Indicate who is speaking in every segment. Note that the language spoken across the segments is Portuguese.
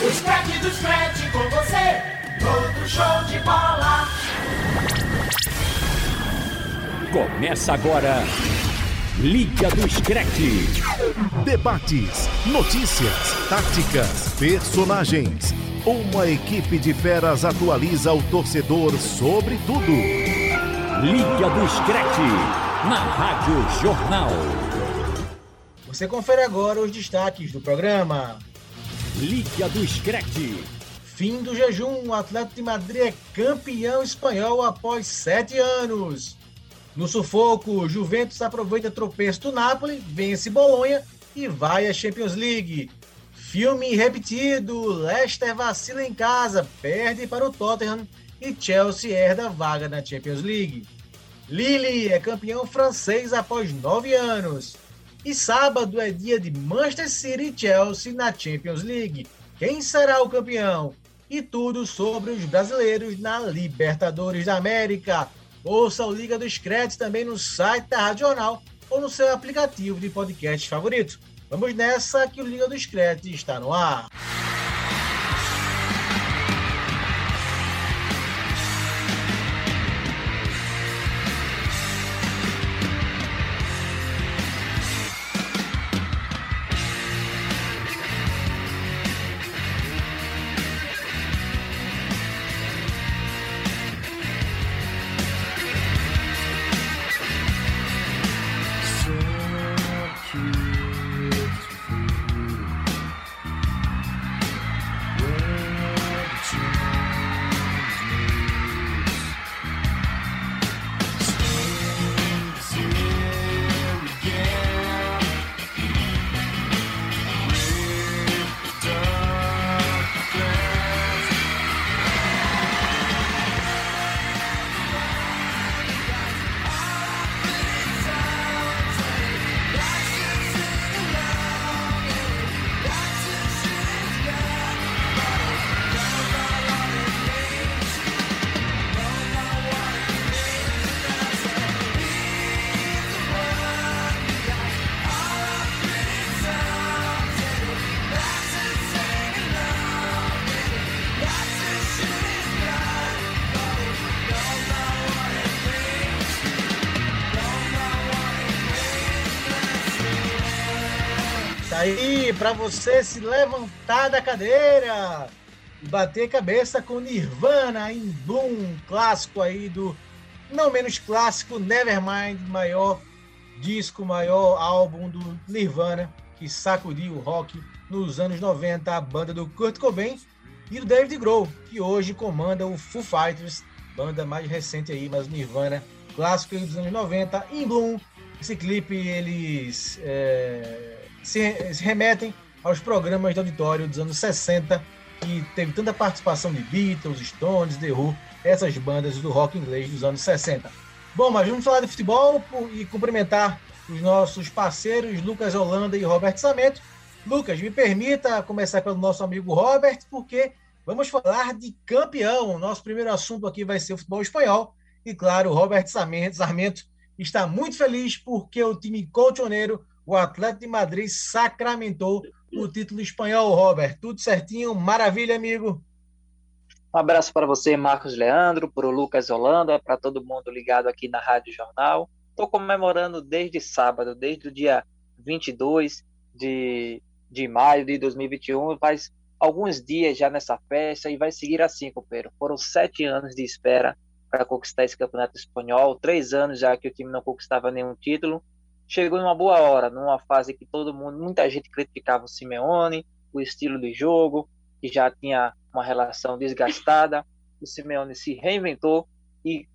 Speaker 1: Os craques do scratch com você, outro show de bola.
Speaker 2: Começa agora, Liga do Scratch.
Speaker 3: Debates, notícias, táticas, personagens. Uma equipe de feras atualiza o torcedor sobre tudo.
Speaker 2: Liga do Scratch, na Rádio Jornal.
Speaker 4: Você confere agora os destaques do programa.
Speaker 2: Liga do Scratch.
Speaker 4: Fim do jejum, o Atlético de Madrid é campeão espanhol após sete anos. No sufoco, Juventus aproveita tropeço do Napoli, vence Bolonha e vai à Champions League. Filme repetido, Leicester vacila em casa, perde para o Tottenham e Chelsea herda vaga na Champions League. Lille é campeão francês após nove anos. E sábado é dia de Manchester City e Chelsea na Champions League. Quem será o campeão? E tudo sobre os brasileiros na Libertadores da América. Ouça o Liga do Scratch também no site da Rádio Jornal ou no seu aplicativo de podcast favorito. Vamos nessa que o Liga do Scratch está no ar. Para você se levantar da cadeira e bater cabeça com Nirvana em Bloom, clássico aí do não menos clássico Nevermind, maior disco, maior álbum do Nirvana que sacudiu o rock nos anos 90, a banda do Kurt Cobain e do David Grohl, que hoje comanda o Foo Fighters, banda mais recente aí, mas Nirvana, clássico dos anos 90, em Bloom. Esse clipe eles é, se, se remetem aos programas de auditório dos anos 60, que teve tanta participação de Beatles, Stones, The Who, essas bandas do rock inglês dos anos 60. Bom, mas vamos falar de futebol e cumprimentar os nossos parceiros Lucas Holanda e Roberto Samento. Lucas, me permita começar pelo nosso amigo Robert, porque vamos falar de campeão. Nosso primeiro assunto aqui vai ser o futebol espanhol. E claro, o Robert Sarmento, Sarmento está muito feliz porque o time colchoneiro o Atlético de Madrid sacramentou o título espanhol, Robert. Tudo certinho, maravilha, amigo.
Speaker 5: Um abraço para você, Marcos Leandro, para o Lucas Holanda, para todo mundo ligado aqui na Rádio Jornal. Estou comemorando desde sábado, desde o dia 22 de, de maio de 2021. Faz alguns dias já nessa festa e vai seguir assim, companheiro. Foram sete anos de espera para conquistar esse campeonato espanhol, três anos já que o time não conquistava nenhum título chegou numa boa hora, numa fase que todo mundo, muita gente criticava o Simeone, o estilo de jogo, que já tinha uma relação desgastada. O Simeone se reinventou e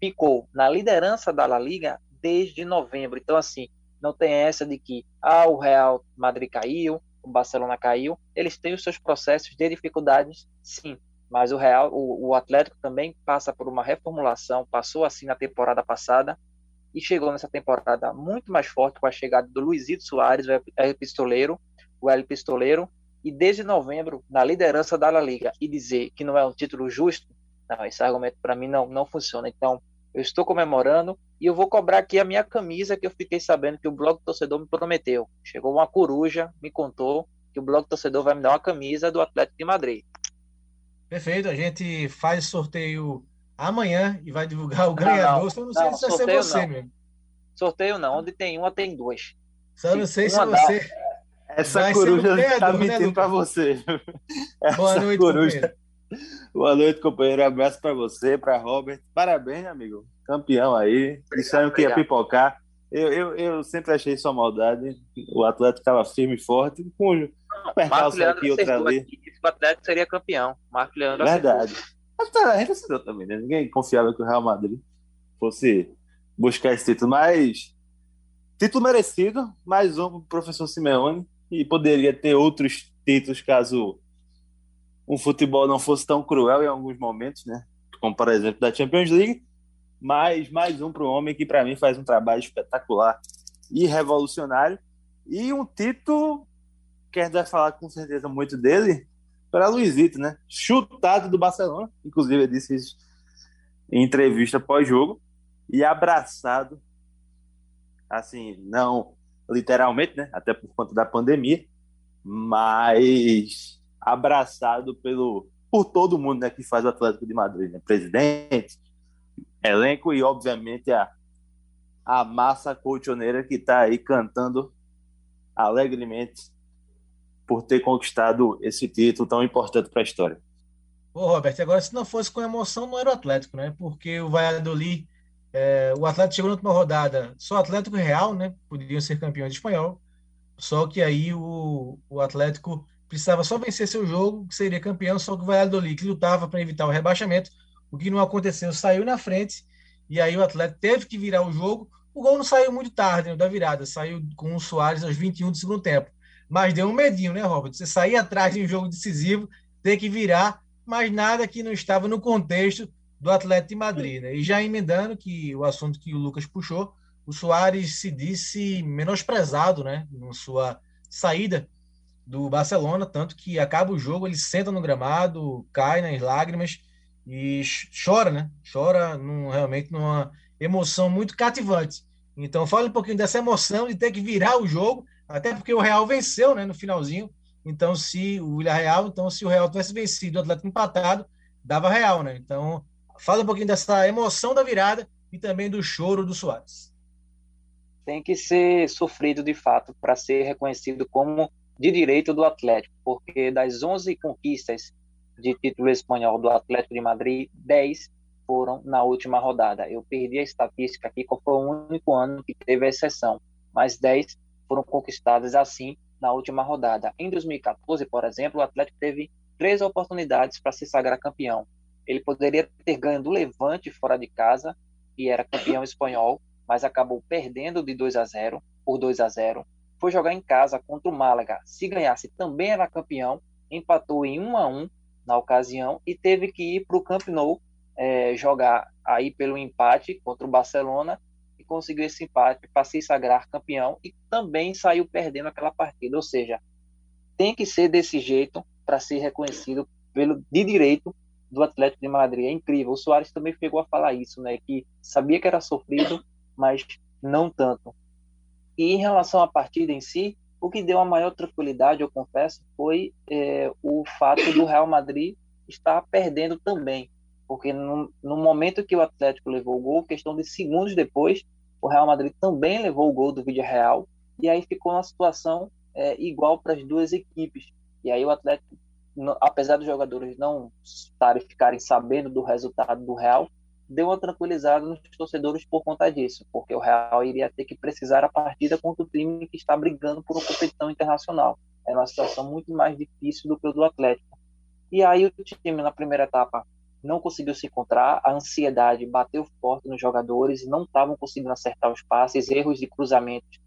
Speaker 5: ficou na liderança da La Liga desde novembro. Então, assim, não tem essa de que ah, o Real Madrid caiu, o Barcelona caiu. Eles têm os seus processos de dificuldades, sim. Mas o Real, o, o Atlético também passa por uma reformulação, passou assim na temporada passada e chegou nessa temporada muito mais forte com a chegada do Luizito Soares, o El Pistoleiro, o El Pistoleiro, e desde novembro na liderança da La Liga e dizer que não é um título justo, não, esse argumento para mim não, não funciona. Então, eu estou comemorando e eu vou cobrar aqui a minha camisa que eu fiquei sabendo que o blog torcedor me prometeu. Chegou uma coruja, me contou que o Bloco Torcedor vai me dar uma camisa do Atlético de Madrid.
Speaker 4: Perfeito, a gente faz sorteio amanhã e vai divulgar o ganhador. Não, Só não sei não, se vai ser você
Speaker 5: não.
Speaker 4: mesmo.
Speaker 5: Sorteio não, onde tem uma, tem duas.
Speaker 4: Só não sei se você.
Speaker 6: Essa coruja está mentindo né, para você. Essa
Speaker 4: Boa noite, coruja. companheiro.
Speaker 6: Boa noite, companheiro. Abraço para você, para Robert. Parabéns, amigo. Campeão aí. Disseram que ia pipocar. Eu, eu, eu sempre achei sua maldade. O Atlético estava firme e forte. Com
Speaker 5: percalço aqui, outra ali. o Atlético seria campeão. Marco Leandro
Speaker 6: Verdade. Tá, a gente também, né? Ninguém confiava que o Real Madrid fosse buscar esse título. Mas título merecido. Mais um para o professor Simeone. E poderia ter outros títulos caso um futebol não fosse tão cruel em alguns momentos, né? Como, por exemplo, da Champions League. Mas mais um para o homem que, para mim, faz um trabalho espetacular e revolucionário. E um título que a gente vai falar com certeza muito dele para Luizito, né? Chutado do Barcelona. Inclusive, ele disse isso em entrevista pós-jogo. E abraçado, assim, não literalmente, né? Até por conta da pandemia, mas abraçado pelo por todo mundo né, que faz o Atlético de Madrid, né? Presidente, elenco e, obviamente, a, a massa colchoneira que está aí cantando alegremente por ter conquistado esse título tão importante para a história.
Speaker 4: Ô, Robert, agora se não fosse com emoção, não era o Atlético, né? Porque o Valladolid, é, o Atlético chegou na última rodada, só Atlético Real, né? Podiam ser campeões de espanhol. Só que aí o, o Atlético precisava só vencer seu jogo, que seria campeão, só que o Valladolid, que lutava para evitar o rebaixamento, o que não aconteceu, saiu na frente, e aí o Atlético teve que virar o jogo. O gol não saiu muito tarde, né, da virada, saiu com o Soares aos 21 do segundo tempo. Mas deu um medinho, né, Robert? Você sair atrás de um jogo decisivo, ter que virar, mas nada que não estava no contexto do Atlético de Madrid, né? E já emendando que o assunto que o Lucas puxou, o Soares se disse menosprezado, né, na sua saída do Barcelona, tanto que acaba o jogo, ele senta no gramado, cai nas lágrimas e chora, né? Chora num, realmente numa emoção muito cativante. Então, fala um pouquinho dessa emoção de ter que virar o jogo, até porque o Real venceu, né, no finalzinho. Então, se o Real, então se o Real tivesse vencido o Atlético empatado, dava Real, né? Então, fala um pouquinho dessa emoção da virada e também do choro do Soares.
Speaker 5: Tem que ser sofrido de fato para ser reconhecido como de direito do Atlético, porque das 11 conquistas de título espanhol do Atlético de Madrid, 10 foram na última rodada. Eu perdi a estatística aqui, qual foi o único ano que teve a exceção, mas 10 foram conquistadas assim na última rodada. Em 2014, por exemplo, o Atlético teve três oportunidades para se sagrar campeão. Ele poderia ter ganho do Levante fora de casa, que era campeão espanhol, mas acabou perdendo de 2 a 0 por 2 a 0 foi jogar em casa contra o Málaga. Se ganhasse, também era campeão. Empatou em 1 a 1 na ocasião e teve que ir para o Camp Nou é, jogar aí pelo empate contra o Barcelona e conseguiu esse empate para se sagrar campeão e também saiu perdendo aquela partida. Ou seja, tem que ser desse jeito para ser reconhecido pelo de direito do Atlético de Madrid. É incrível. O Soares também chegou a falar isso, né? Que sabia que era sofrido, mas não tanto. E em relação à partida em si, o que deu a maior tranquilidade, eu confesso, foi é, o fato do Real Madrid estar perdendo também. Porque no, no, momento que o Atlético levou o gol, questão de segundos depois, o Real Madrid também levou o gol do Vídeo Real. E aí ficou uma situação é, igual para as duas equipes. E aí o Atlético, apesar dos jogadores não estarem, ficarem sabendo do resultado do Real, deu uma tranquilizada nos torcedores por conta disso, porque o Real iria ter que precisar a partida contra o time que está brigando por uma competição internacional. Era uma situação muito mais difícil do que o do Atlético. E aí o time na primeira etapa não conseguiu se encontrar, a ansiedade bateu forte nos jogadores, não estavam conseguindo acertar os passes, erros de cruzamentos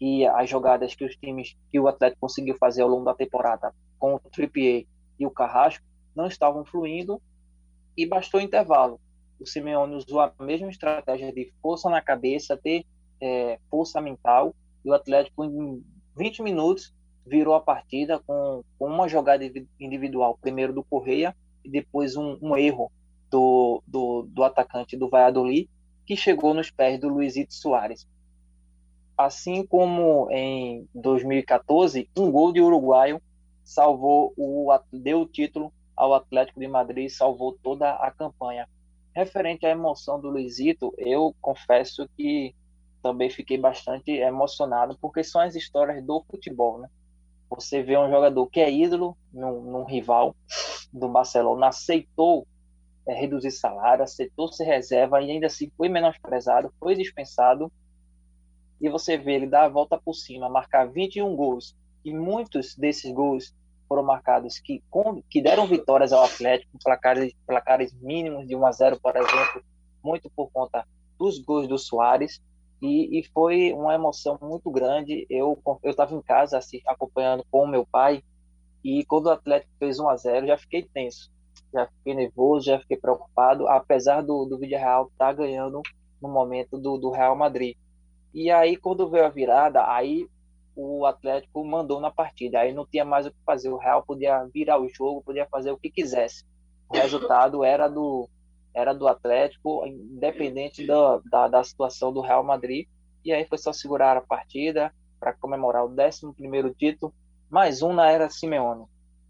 Speaker 5: e as jogadas que os times que o Atlético conseguiu fazer ao longo da temporada com o Trippier e o Carrasco não estavam fluindo e bastou intervalo. O Simeone usou a mesma estratégia de força na cabeça, ter é, força mental, e o Atlético, em 20 minutos, virou a partida com, com uma jogada individual, primeiro do Correia, depois um, um erro do, do, do, atacante do Valladolid, que chegou nos pés do Luizito Soares. assim como em 2014, um gol de uruguaio salvou o deu o título ao Atlético de Madrid, salvou toda a campanha. Referente à emoção do Luizito, eu confesso que também fiquei bastante emocionado, porque são as histórias do futebol, né? Você vê um jogador que é ídolo num, num rival do Barcelona, aceitou é, reduzir salário, aceitou ser reserva e ainda assim foi menosprezado, foi dispensado. E você vê ele dar a volta por cima, marcar 21 gols, e muitos desses gols foram marcados que, com, que deram vitórias ao Atlético, placares, placares mínimos de 1 a 0, por exemplo, muito por conta dos gols do Soares. E, e foi uma emoção muito grande. Eu estava em casa assim, acompanhando com o meu pai e quando o Atlético fez 1 a 0 já fiquei tenso, já fiquei nervoso, já fiquei preocupado, apesar do do Real estar tá ganhando no momento do, do Real Madrid. E aí quando veio a virada, aí o Atlético mandou na partida. Aí não tinha mais o que fazer. O Real podia virar o jogo, podia fazer o que quisesse. O resultado era do era do Atlético, independente da, da, da situação do Real Madrid. E aí foi só segurar a partida para comemorar o 11 título. Mais um na era Simeone.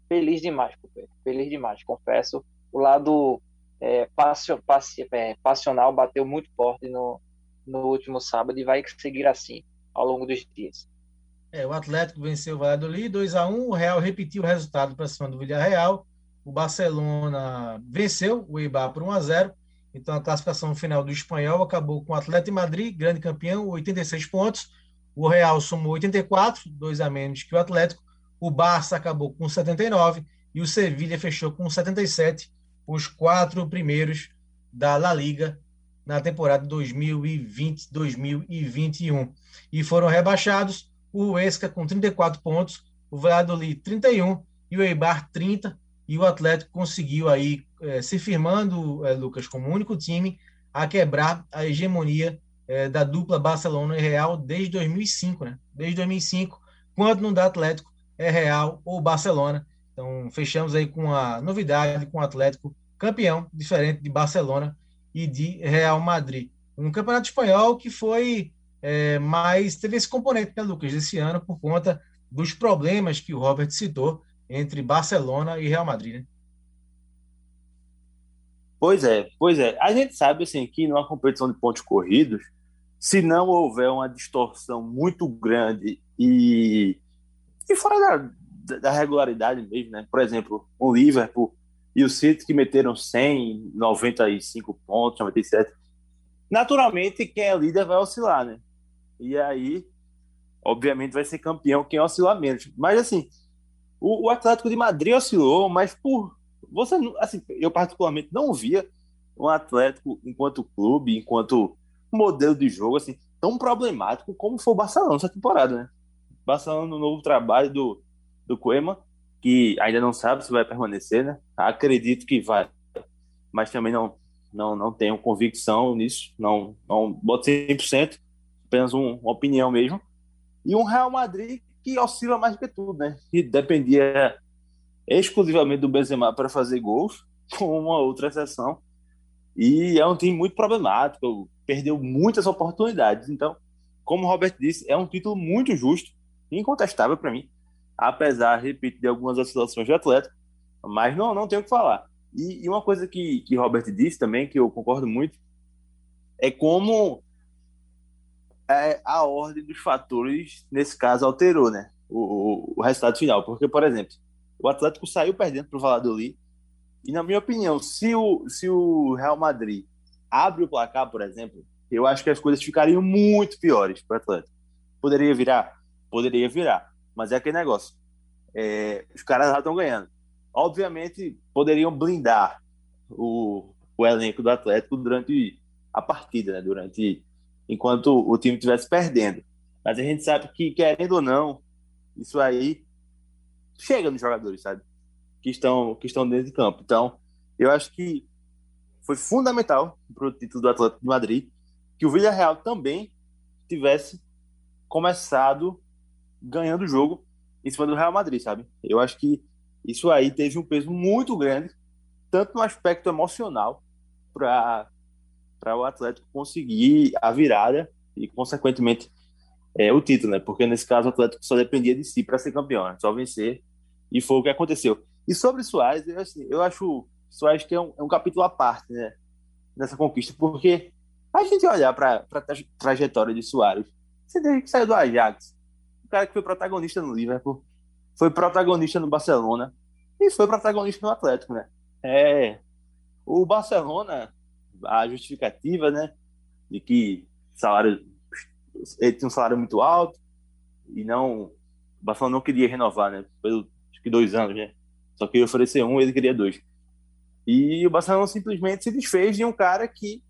Speaker 5: Feliz demais, feliz demais, confesso. O lado é, passio, passi, é, passional bateu muito forte no, no último sábado e vai seguir assim ao longo dos dias.
Speaker 4: É, o Atlético venceu o Valladolid 2 a 1 o Real repetiu o resultado para cima do Villarreal. O Barcelona venceu o Eibar por 1 a 0. Então a classificação final do espanhol acabou com o Atlético Madrid, grande campeão, 86 pontos. O Real somou 84, dois a menos que o Atlético. O Barça acabou com 79 e o Sevilha fechou com 77, os quatro primeiros da La Liga na temporada 2020-2021. E foram rebaixados o Huesca com 34 pontos, o Valladolid 31 e o Eibar 30, e o Atlético conseguiu aí, é, se firmando, é, Lucas, como único time a quebrar a hegemonia é, da dupla Barcelona e Real desde 2005, né? Desde 2005, quando não dá Atlético, é Real ou Barcelona. Então, fechamos aí com a novidade, com o Atlético campeão, diferente de Barcelona e de Real Madrid. Um campeonato espanhol que foi é, mas teve esse componente, né, Lucas, esse ano, por conta dos problemas que o Robert citou entre Barcelona e Real Madrid, né?
Speaker 6: Pois é, pois é. A gente sabe assim que numa competição de pontos corridos, se não houver uma distorção muito grande e, e fora da, da regularidade mesmo, né? Por exemplo, o Liverpool e o City que meteram 100, 95 pontos, 97. Naturalmente, quem é líder vai oscilar, né? E aí, obviamente, vai ser campeão quem oscilar menos. Mas, assim, o, o Atlético de Madrid oscilou, mas por. Você, assim, eu particularmente não via um Atlético enquanto clube, enquanto modelo de jogo, assim, tão problemático como foi o Barcelona essa temporada, né? Barcelona no novo trabalho do, do Coema, que ainda não sabe se vai permanecer, né? Acredito que vai, mas também não não, não tenho convicção nisso, não, não boto 100%, apenas um, uma opinião mesmo. E um Real Madrid que oscila mais do que tudo, né? Que dependia exclusivamente do Benzema para fazer gols, com uma outra exceção. E é um time muito problemático, perdeu muitas oportunidades. Então, como o Robert disse, é um título muito justo, incontestável para mim, apesar, repito, de algumas oscilações de atleta, mas não, não tenho o que falar. E, e uma coisa que, que Robert disse também, que eu concordo muito, é como é, a ordem dos fatores, nesse caso, alterou né, o, o, resultado final. Porque, por exemplo, o Atlético saiu perdendo para o Valladolid. E, na minha opinião, se o, se o Real Madrid abre o placar, por exemplo, eu acho que as coisas ficariam muito piores para o Atlético. Poderia virar? Poderia virar. Mas é aquele negócio. É, os caras já estão ganhando. Obviamente, poderiam blindar o, o elenco do Atlético durante a partida, né? durante enquanto o time estivesse perdendo. Mas a gente sabe que, querendo ou não, isso aí chega nos jogadores, sabe? Que estão, que estão dentro de campo. Então, eu acho que foi fundamental para o título do Atlético de Madrid que o Villarreal também tivesse começado ganhando o jogo em cima do Real Madrid, sabe? Eu acho que isso aí teve um peso muito grande, tanto no aspecto emocional, para para o Atlético conseguir a virada e, consequentemente, é, o título, né? Porque nesse caso o Atlético só dependia de si para ser campeão, né? só vencer. E foi o que aconteceu. E sobre Soares, eu, assim, eu acho Soares que é um, é um capítulo à parte, né? Nessa conquista, porque a gente olhar para a trajetória de Soares, você desde que saiu do Ajax, o cara que foi protagonista no Liverpool, foi protagonista no Barcelona e foi protagonista no Atlético, né? É, o Barcelona, a justificativa, né, de que salário ele tinha um salário muito alto e não o Barcelona não queria renovar, né, pelo acho que dois anos, né? Só queria oferecer um, ele queria dois. E o Barcelona simplesmente se desfez de um cara que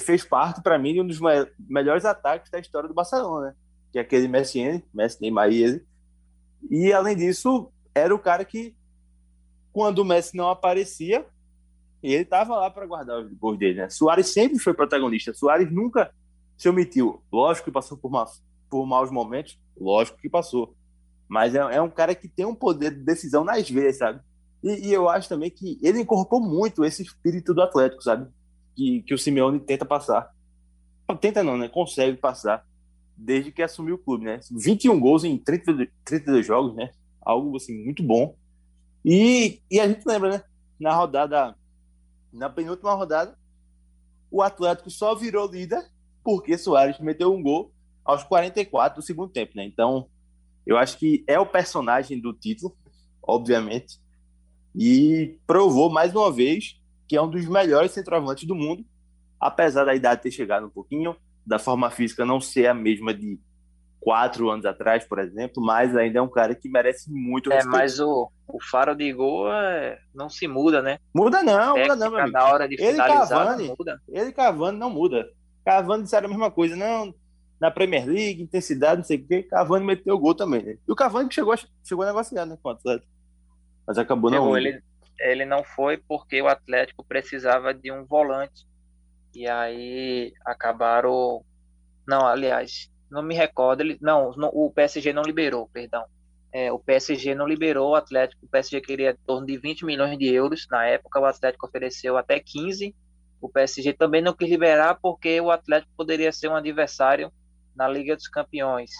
Speaker 6: fez parte, para mim, de um dos melhores ataques da história do Barcelona, né? que é aquele Messi, Messi, Neymar e ele. E, além disso, era o cara que, quando o Messi não aparecia, ele estava lá para guardar os gols dele. Né? Soares sempre foi protagonista. Soares nunca se omitiu. Lógico que passou por, ma por maus momentos, lógico que passou. Mas é, é, um cara que tem um poder de decisão nas veias, sabe? E, e, eu acho também que ele incorporou muito esse espírito do Atlético, sabe? Que, que o Simeone tenta passar. Tenta não, né? Consegue passar desde que assumiu o clube, né? 21 gols em 30, 32 jogos, né? Algo, assim, muito bom. E, e a gente lembra, né? Na rodada, na penúltima rodada, o Atlético só virou líder porque Soares meteu um gol aos 44 do segundo tempo, né? Então, eu acho que é o personagem do título, obviamente, e provou mais uma vez que é um dos melhores centroavantes do mundo, apesar da idade ter chegado um pouquinho, da forma física não ser a mesma de quatro anos atrás, por exemplo, mas ainda é um cara que merece muito
Speaker 5: É, respeito. mas o, o faro de gol é, não se muda, né?
Speaker 6: Muda não, muda não, meu amigo.
Speaker 5: Na hora de
Speaker 6: ele Cavani, muda. Ele Cavani não muda. Cavani disseram a mesma coisa, não, na Premier League, intensidade, não sei o quê, Cavani meteu o gol também, né? E o Cavani que chegou, chegou a negociar, né, com o Atlético. Mas acabou não.
Speaker 5: Ele, ele não foi porque o Atlético precisava de um volante. E aí acabaram. Não, aliás, não me recordo. Ele... Não, o PSG não liberou, perdão. É, o PSG não liberou o Atlético. O PSG queria em torno de 20 milhões de euros. Na época, o Atlético ofereceu até 15. O PSG também não quis liberar porque o Atlético poderia ser um adversário na Liga dos Campeões,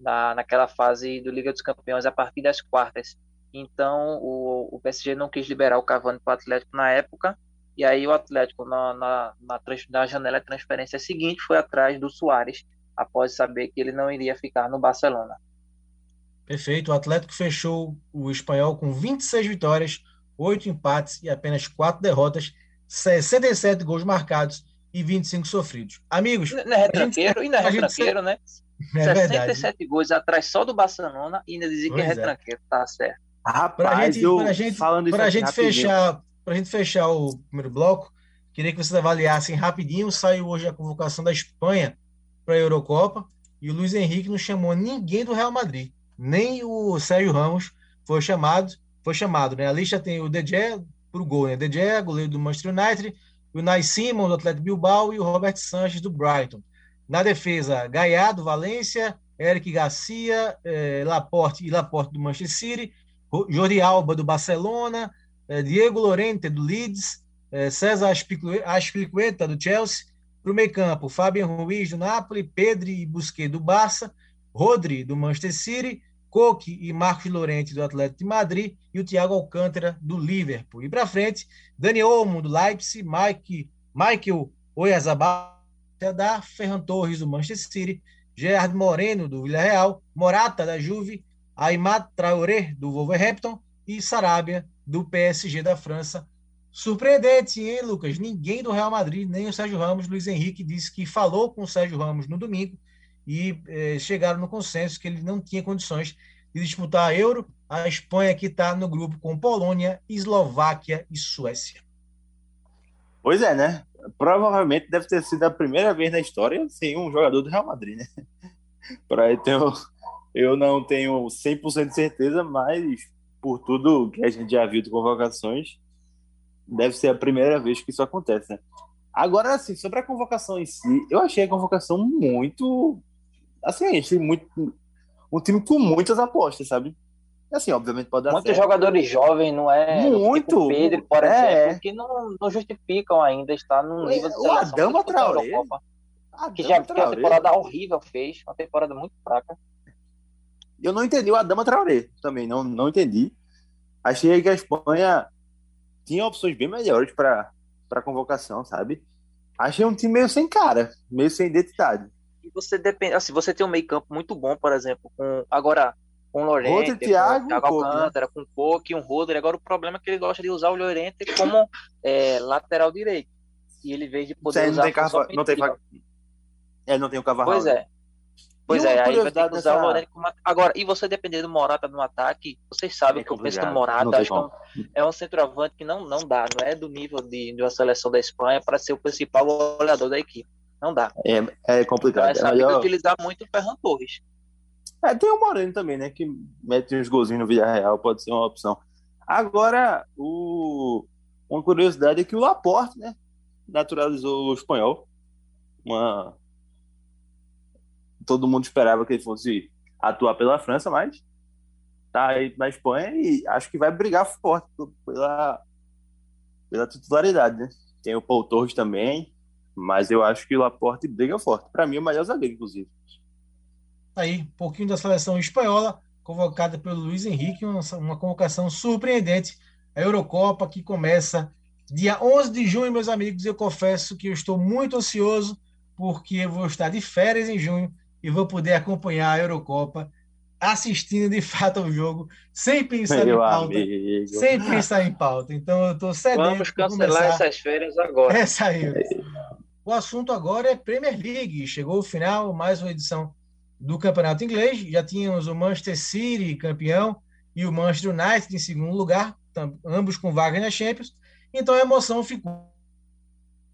Speaker 5: na, naquela fase do Liga dos Campeões, a partir das quartas. Então, o, o PSG não quis liberar o Cavani para o Atlético na época, e aí o Atlético, na, na, na, na janela de transferência seguinte, foi atrás do Soares, após saber que ele não iria ficar no Barcelona.
Speaker 4: Perfeito. O Atlético fechou o espanhol com 26 vitórias, 8 empates e apenas 4 derrotas, 67 gols marcados e 25 sofridos. Amigos.
Speaker 5: Não é retranqueiro, gente, e não é retranqueiro, gente... né? É 67 verdade. gols atrás só do Barcelona e ainda dizer que é, é retranqueiro, tá certo.
Speaker 4: Rapaz, pra gente, eu, pra gente, falando pra gente fechar, pra gente fechar o primeiro bloco, queria que vocês avaliassem rapidinho. Saiu hoje a convocação da Espanha para a Eurocopa e o Luiz Henrique não chamou ninguém do Real Madrid, nem o Sérgio Ramos foi chamado, foi chamado, né? A lista tem o DJ pro gol, né? DJ, goleiro do Manchester United, o Nai Simon, do Atlético Bilbao, e o Robert Sanches, do Brighton. Na defesa, Gaia, do Valência, Eric Garcia, eh, Laporte e Laporte, do Manchester City, Jordi Alba, do Barcelona, eh, Diego Lorente, do Leeds, eh, César Aspilicueta, do Chelsea, para o meio campo, Fabian Ruiz, do Napoli, Pedri e Busquets, do Barça, Rodri, do Manchester City, Coque e Marcos Lorente, do Atlético de Madrid, e o Thiago Alcântara, do Liverpool. E para frente, Dani Olmo, do Leipzig, Mike, Michael Oyarzabal, da Ferran Torres, do Manchester City, Gerard Moreno, do Villarreal, Morata, da Juve, Aymar Traoré, do Wolverhampton, e Sarabia, do PSG da França. Surpreendente, hein, Lucas? Ninguém do Real Madrid, nem o Sérgio Ramos. Luiz Henrique disse que falou com o Sérgio Ramos no domingo e eh, chegaram no consenso que ele não tinha condições de disputar a Euro. A Espanha que está no grupo com Polônia, Eslováquia e Suécia.
Speaker 6: Pois é, né? Provavelmente deve ter sido a primeira vez na história sem um jogador do Real Madrid, né? Para então, eu não tenho 100% de certeza, mas por tudo que a gente já viu de convocações, deve ser a primeira vez que isso acontece, né? Agora, assim, sobre a convocação em si, eu achei a convocação muito assim, a gente tem muito, um time com muitas apostas, sabe? Assim, obviamente pode dar
Speaker 5: Muitos certo. jogadores jovens, não é?
Speaker 6: Muito. Tipo
Speaker 5: Pedro, por é. exemplo, que não, não justificam ainda estar no nível de
Speaker 6: O Adama Traoré.
Speaker 5: que já que uma temporada horrível fez, uma temporada muito fraca.
Speaker 6: Eu não entendi o Adama Traoré também, não, não entendi. Achei que a Espanha tinha opções bem melhores para convocação, sabe? Achei um time meio sem cara, meio sem identidade.
Speaker 5: E você depende, assim, você tem um meio campo muito bom, por exemplo, com agora com o Lorente,
Speaker 6: Outro, Thiago,
Speaker 5: com o Thiago Alcântara, com o Coque, um Roder. Agora o problema é que ele gosta de usar o Lorente como é, lateral direito. E ele veio de poder
Speaker 6: Você
Speaker 5: usar
Speaker 6: não tem, carva... não tem É, não tem o Cavarral.
Speaker 5: Pois é. Pois é, aí vai ter que usar o Lorente como... Agora, e você depender do Morata no ataque, vocês sabem
Speaker 6: É
Speaker 5: que eu penso que o
Speaker 6: complicado,
Speaker 5: Morata acho que é um- é um centroavante que não, não dá, não é do nível de, de uma seleção da Espanha para ser o principal goleador da equipe. Não dá.
Speaker 6: É, é
Speaker 5: Então,
Speaker 6: complicado.
Speaker 5: é
Speaker 6: É
Speaker 5: saber
Speaker 6: melhor-
Speaker 5: utilizar muito o Ferran Torres.
Speaker 6: É, tem o Moreno também, né? Que mete uns golzinhos no Villarreal, pode ser uma opção. Agora, o... uma curiosidade é que o Laporte, né? Naturalizou o espanhol. Uma... Todo mundo esperava que ele fosse atuar pela França, mas tá aí na Espanha e acho que vai brigar forte pela, pela titularidade, né? Tem o Paul Torres também, mas eu acho que o Laporte briga forte. Para mim, é o melhor zagueiro, inclusive.
Speaker 4: Aí, um pouquinho da seleção espanhola, convocada pelo Luiz Henrique, uma, uma convocação surpreendente. A Eurocopa que começa dia 11 de junho, meus amigos. Eu confesso que eu estou muito ansioso, porque eu vou estar de férias em junho e vou poder acompanhar a Eurocopa assistindo de fato ao jogo, sem pensar em
Speaker 6: Meu
Speaker 4: pauta.
Speaker 6: amigo.
Speaker 4: Sem pensar em pauta. Então eu estou sedento
Speaker 5: Vamos cancelar
Speaker 4: começar
Speaker 5: essas férias agora.
Speaker 4: essa aí. O assunto agora é Premier League. Chegou o final, mais uma edição do Campeonato Inglês. Já tínhamos o Manchester City campeão e o Manchester United em segundo lugar, ambos com vaga na Champions. Então a emoção ficou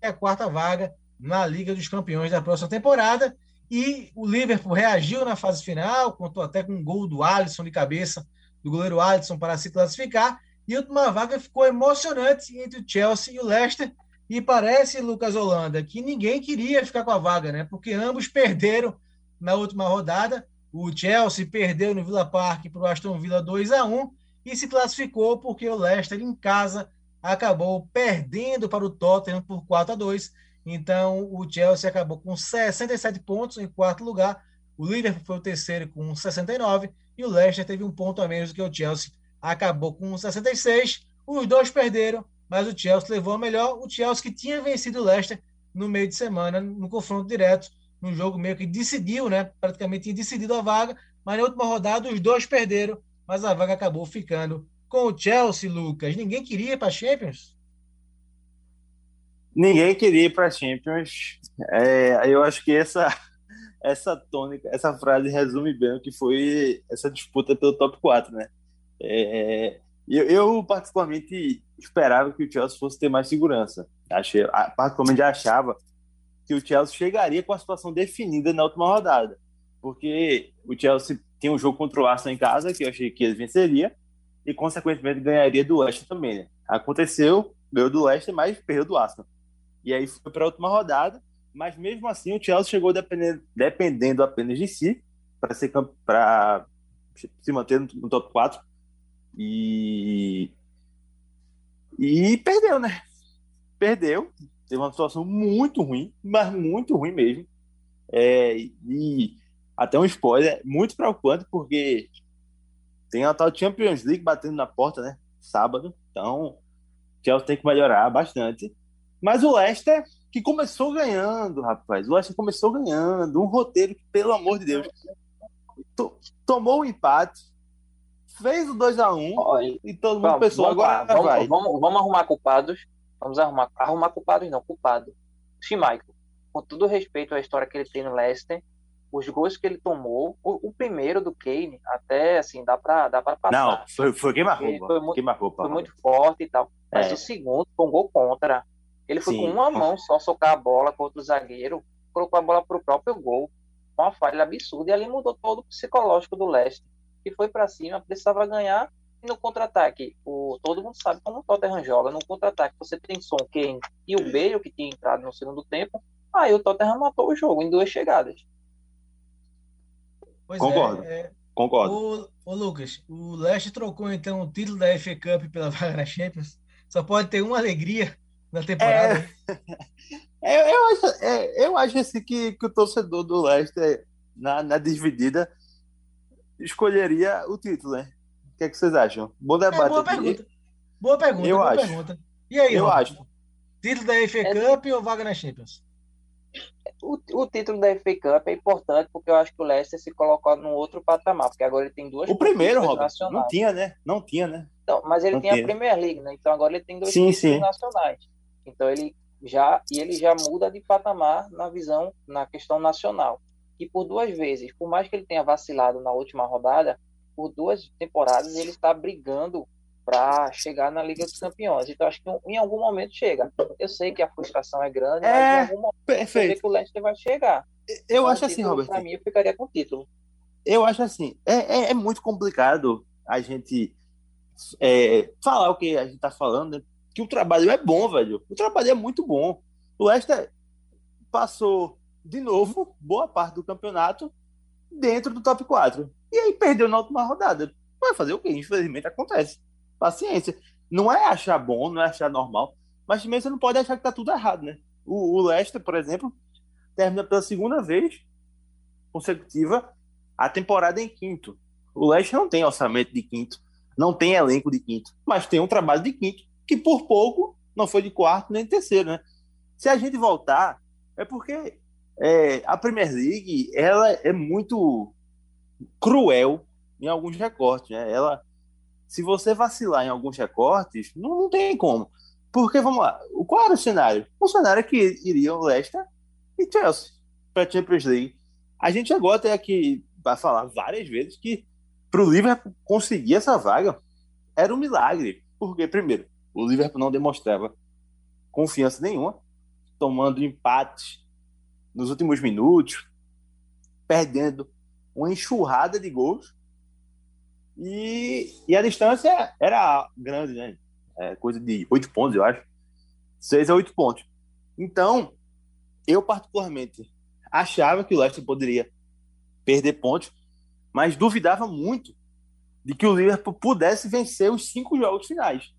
Speaker 4: é a quarta vaga na Liga dos Campeões da próxima temporada. E o Liverpool reagiu na fase final, contou até com um gol do Alisson de cabeça, do goleiro Alisson, para se classificar. E a última vaga ficou emocionante entre o Chelsea e o Leicester. E parece, Lucas Holanda, que ninguém queria ficar com a vaga, né? Porque ambos perderam na última rodada. O Chelsea perdeu no Villa Park para o Aston Villa 2 a 1 e se classificou porque o Leicester em casa acabou perdendo para o Tottenham por 4 a 2. Então o Chelsea acabou com 67 pontos em quarto lugar. O Liverpool foi o terceiro com 69 e o Leicester teve um ponto a menos do que o Chelsea, acabou com 66. Os dois perderam, mas o Chelsea levou a melhor. O Chelsea que tinha vencido o Leicester no meio de semana, no confronto direto, no jogo meio que decidiu, né? Praticamente tinha decidido a vaga, mas na última rodada os dois perderam, mas a vaga acabou ficando com o Chelsea, Lucas. Ninguém queria ir para a Champions?
Speaker 6: Ninguém queria ir para a Champions. É, eu acho que essa, essa tônica, essa frase resume bem o que foi essa disputa pelo top 4, né? É, eu, eu, particularmente, esperava que o Chelsea fosse ter mais segurança. Achei, particularmente, achava que o Chelsea chegaria com a situação definida na última rodada. Porque o Chelsea tem um jogo contra o Arsenal em casa, que eu achei que ele venceria, e, consequentemente, ganharia do Leicester também, né? Aconteceu, ganhou do Leicester, mas perdeu do Arsenal. E aí foi para a última rodada, mas mesmo assim o Chelsea chegou dependendo, dependendo apenas de si para para se manter no, no, top 4 e e perdeu, né? Perdeu, teve uma situação muito ruim, mas muito ruim mesmo. É, e até um spoiler muito preocupante porque tem a tal Champions League batendo na porta, né? Sábado, então o Chelsea tem que melhorar bastante. Mas o Leicester, que começou ganhando, rapaz. O Leicester começou ganhando. Um roteiro que, pelo amor de Deus, to tomou o um empate, fez o 2x1 um, e todo mundo
Speaker 5: vamos,
Speaker 6: pensou,
Speaker 5: vamos,
Speaker 6: agora
Speaker 5: vamos,
Speaker 6: vai.
Speaker 5: Vamos, vamos, arrumar culpados. Vamos arrumar, arrumar culpados, não, culpado. Schmeichel, com todo respeito à história que ele tem no Leicester, os gols que ele tomou, o, o primeiro do Kane, até assim, dá pra, dá pra passar.
Speaker 6: Não, foi, foi queima-roupa.
Speaker 5: Foi, muito,
Speaker 6: queima
Speaker 5: foi muito forte e tal. Mas
Speaker 6: É.
Speaker 5: o segundo foi um gol contra. Ele foi
Speaker 6: Sim.
Speaker 5: com uma mão só socar a bola contra o zagueiro, colocou a bola pro próprio gol. Uma falha absurda. E ali mudou todo o psicológico do Leicester. Que foi para cima, precisava ganhar. E no contra-ataque, o, todo mundo sabe como o Tottenham joga. No contra-ataque, você tem Son, Kane e o Bale, que tinha entrado no segundo tempo. Aí o Tottenham matou o jogo em duas chegadas.
Speaker 4: Pois
Speaker 6: Concordo.
Speaker 4: É, é,
Speaker 6: Concordo.
Speaker 4: Ô, ô, Lucas, o Leicester trocou então o título da FA Cup pela vaga na Champions. Só pode ter uma alegria na temporada.
Speaker 6: É, eu, acho, é, eu acho assim que, que o torcedor do Leicester, na, na dividida, escolheria o título, né? O que, é que vocês acham? Bom
Speaker 4: É,
Speaker 6: debate.
Speaker 4: boa
Speaker 6: aqui.
Speaker 4: pergunta. Boa pergunta,
Speaker 6: Eu
Speaker 4: boa
Speaker 6: acho.
Speaker 4: pergunta. E aí,
Speaker 6: Eu acho.
Speaker 4: Título da FA
Speaker 5: É.
Speaker 4: Cup ou vaga na Champions?
Speaker 5: O, o título da FA Cup é importante porque eu acho que o Leicester se colocou num outro patamar, porque agora ele tem duas
Speaker 6: O primeiro,
Speaker 5: nacionais.
Speaker 6: não tinha, né? Não tinha, né?
Speaker 5: Então, mas ele
Speaker 6: Não
Speaker 5: tem a
Speaker 6: tinha.
Speaker 5: Premier League, né? Então agora ele tem dois
Speaker 6: Sim,
Speaker 5: títulos
Speaker 6: sim.
Speaker 5: nacionais. Então ele já e ele já muda de patamar na visão na questão nacional. E por duas vezes, por mais que ele tenha vacilado na última rodada, por duas temporadas ele está brigando para chegar na Liga dos Campeões. Então acho que em algum momento chega. Eu sei que a frustração é grande,
Speaker 6: É,
Speaker 5: mas em algum momento eu sei
Speaker 6: Perfeito.
Speaker 5: que o Leicester vai chegar.
Speaker 6: Eu
Speaker 5: Então,
Speaker 6: acho
Speaker 5: o
Speaker 6: assim,
Speaker 5: título,
Speaker 6: Robert.
Speaker 5: Para mim, eu ficaria com o título.
Speaker 6: Eu acho assim, é, é, é muito complicado a gente é, falar o que a gente tá falando, né? Que o trabalho é bom, velho. O trabalho é muito bom. O Leicester passou de novo boa parte do campeonato dentro do top 4. E aí perdeu na última rodada. Vai fazer o quê? Infelizmente acontece. Paciência. Não é achar bom, não é achar normal, mas também você não pode achar que tá tudo errado, né? O, o Leicester, por exemplo, termina pela segunda vez consecutiva a temporada em quinto. O Leicester não tem orçamento de quinto, não tem elenco de quinto, mas tem um trabalho de quinto, que por pouco não foi de quarto nem de terceiro, né? Se a gente voltar, é porque é, a Premier League ela é muito cruel em alguns recortes, né? Ela, se você vacilar em alguns recortes, não, não tem como. Porque, vamos lá, qual era o cenário? O cenário é que iriam Leicester e Chelsea para a Champions League. A gente chegou até aqui para falar várias vezes que para o Liverpool conseguir essa vaga era um milagre. Porque, primeiro, o Liverpool não demonstrava confiança nenhuma, tomando empates nos últimos minutos, perdendo uma enxurrada de gols. E, e a distância era grande, né? É coisa de oito pontos, eu acho. Seis a oito pontos. Então, eu particularmente achava que o Leicester poderia perder pontos, mas duvidava muito de que o Liverpool pudesse vencer os cinco jogos finais.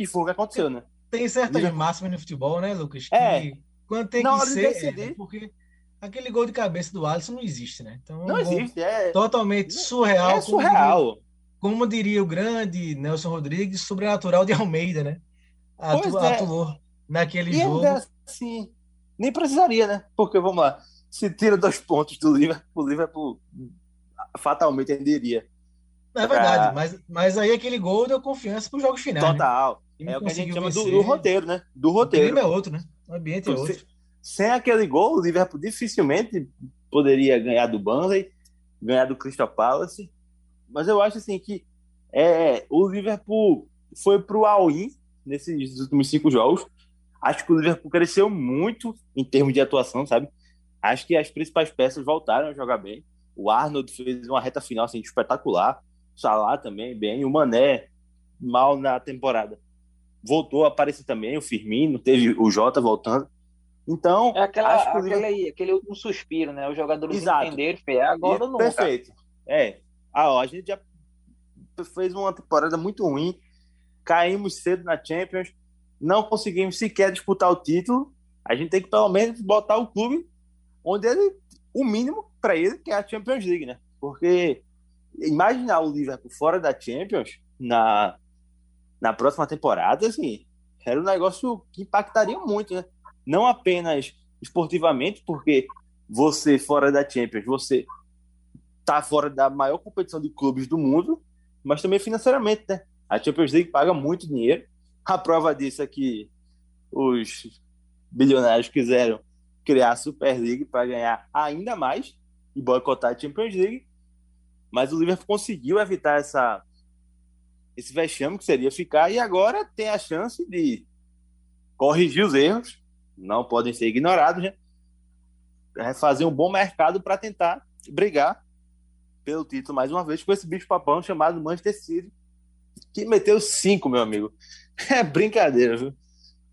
Speaker 6: Que foi o que aconteceu, né?
Speaker 4: Tem certas
Speaker 6: Liverpool-
Speaker 4: máximas no futebol, né, Lucas? Que
Speaker 6: É.
Speaker 4: quando tem
Speaker 6: Na
Speaker 4: que ser, é,
Speaker 6: decidir.
Speaker 4: né? porque aquele gol de cabeça do Alisson não existe, né? Então,
Speaker 6: Não existe, é,
Speaker 4: totalmente surreal,
Speaker 6: é surreal.
Speaker 4: Como, diria, como diria o grande Nelson Rodrigues, sobrenatural de Almeida, né? Atu,
Speaker 6: é.
Speaker 4: Atuou naquele
Speaker 6: E
Speaker 4: jogo.
Speaker 6: ainda assim, nem precisaria, né? Porque, vamos lá, se tira dois pontos do Liverpool, o Liverpool fatalmente ainda iria.
Speaker 4: É verdade,
Speaker 6: pra-
Speaker 4: mas, mas aí aquele gol deu confiança para os jogos finais. né?
Speaker 6: Total.
Speaker 4: Time
Speaker 6: É o que a gente chama do, do roteiro, né? Do
Speaker 4: O
Speaker 6: roteiro.
Speaker 4: clima é outro, né? O ambiente é outro.
Speaker 6: Se- Sem aquele gol, o Liverpool dificilmente poderia ganhar do Burnley, ganhar do Crystal Palace. Mas eu acho assim que é, o Liverpool foi pro all-in nesses últimos cinco jogos. Acho que o Liverpool cresceu muito em termos de atuação, sabe? Acho que as principais peças voltaram a jogar bem. O Arnold fez uma reta final assim, espetacular. O Salah também bem. O Mané mal na temporada. Voltou a aparecer também. O Firmino teve o Jota voltando. Então,
Speaker 5: É aquela,
Speaker 6: acho que o Liverpool-
Speaker 5: aquele, aquele último suspiro, né? Os jogadores
Speaker 6: Exato.
Speaker 5: entenderam, fez, agora nunca.
Speaker 6: Perfeito. É. Ah, ó, a gente já fez uma temporada muito ruim. Caímos cedo na Champions. Não conseguimos sequer disputar o título. A gente tem que pelo menos botar o clube onde ele, o mínimo para ele, que é a Champions League, né? Porque imaginar o Liverpool fora da Champions na, na próxima temporada, assim, era um negócio que impactaria muito, né? Não apenas esportivamente, porque você fora da Champions, você tá fora da maior competição de clubes do mundo, mas também financeiramente, né? A Champions League paga muito dinheiro. A prova disso é que os bilionários quiseram criar a Super League para ganhar ainda mais e boicotar a Champions League. Mas o Liverpool conseguiu evitar essa esse vexame que seria ficar e agora tem a chance de corrigir os erros, não podem ser ignorados, né? É fazer um bom mercado para tentar brigar pelo título mais uma vez com esse bicho papão chamado Manchester City, que meteu cinco, meu amigo. É brincadeira, viu?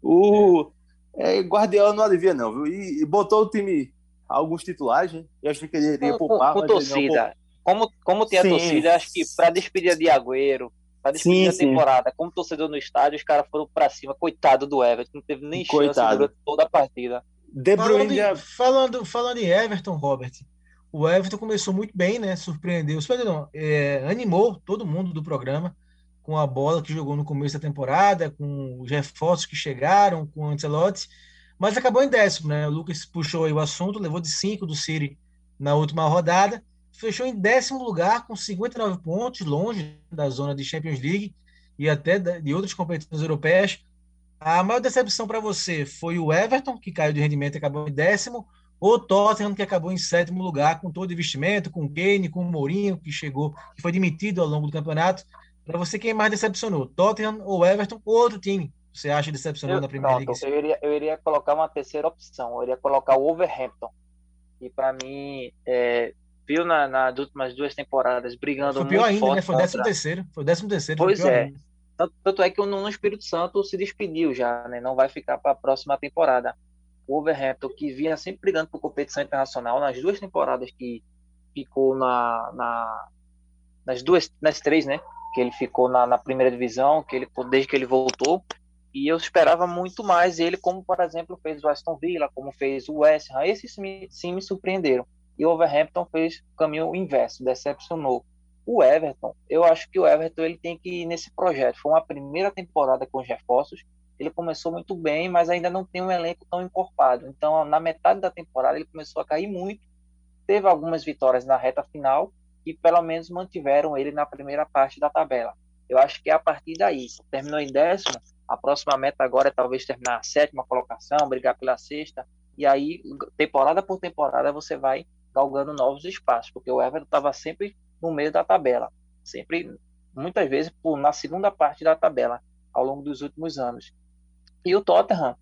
Speaker 6: O é, Guardiola não alivia, não, viu? E, e botou o time alguns titulares, né? Eu achei que ele iria
Speaker 5: Com, com,
Speaker 6: poupar,
Speaker 5: com
Speaker 6: mas ele não
Speaker 5: torcida. Como, como tem a
Speaker 6: Sim.
Speaker 5: torcida, acho que pra despedida de Agüero, despedir
Speaker 6: Sim,
Speaker 5: a
Speaker 6: sim.
Speaker 5: temporada, como torcedor no estádio, os caras foram pra cima. Coitado do Everton, não teve nem chance
Speaker 6: Coitado.
Speaker 5: durante toda a partida.
Speaker 6: De Bruyne.
Speaker 4: Falando, falando, falando em Everton, Robert, o Everton começou muito bem, né? Surpreendeu, surpreendeu não, é, animou todo mundo do programa com a bola que jogou no começo da temporada, com os reforços que chegaram, com o Ancelotti, mas acabou em décimo, né? O Lucas puxou aí o assunto, levou de cinco do City na última rodada, fechou em décimo lugar com 59 pontos, longe da zona de Champions League e até de outras competições europeias. A maior decepção para você foi o Everton, que caiu de rendimento e acabou em décimo, ou o Tottenham, que acabou em sétimo lugar, com todo o investimento, com o Kane, com o Mourinho, que chegou, que foi demitido ao longo do campeonato. Para você, quem mais decepcionou? Tottenham ou Everton ou outro time? Você acha decepcionou na Primeira Liga?
Speaker 5: eu iria, eu iria colocar uma terceira opção. Eu iria colocar o Overhampton. E para mim, é, viu na, nas últimas duas temporadas brigando
Speaker 4: Foi
Speaker 5: muito
Speaker 4: pior ainda,
Speaker 5: forte
Speaker 4: né? Foi
Speaker 5: contra-
Speaker 4: décimo terceiro. Foi décimo terceiro.
Speaker 5: Pois é.
Speaker 4: ainda.
Speaker 5: Tanto, é que o no Espírito Santo se despediu já, né? Não vai ficar para a próxima temporada. O Overhampton, que vinha sempre brigando por competição internacional, nas duas temporadas que ficou na, na- nas duas, nas três, né? Que ele ficou na, na primeira divisão, que ele desde que ele voltou. E eu esperava muito mais ele, como por exemplo fez o Aston Villa, como fez o West Ham. Esses sim me surpreenderam. E o Overhampton fez o caminho inverso, decepcionou. O Everton, eu acho que o Everton ele tem que ir nesse projeto. Foi uma primeira temporada com os reforços. Ele começou muito bem, mas ainda não tem um elenco tão encorpado. Então, na metade da temporada, ele começou a cair muito. Teve algumas vitórias na reta final e pelo menos mantiveram ele na primeira parte da tabela. Eu acho que é a partir daí. Terminou em décimo, a próxima meta agora é talvez terminar a sétima colocação, brigar pela sexta. E aí, temporada por temporada, você vai galgando novos espaços, porque o Everton estava sempre no meio da tabela, sempre, muitas vezes, por, na segunda parte da tabela, ao longo dos últimos anos. E o Tottenham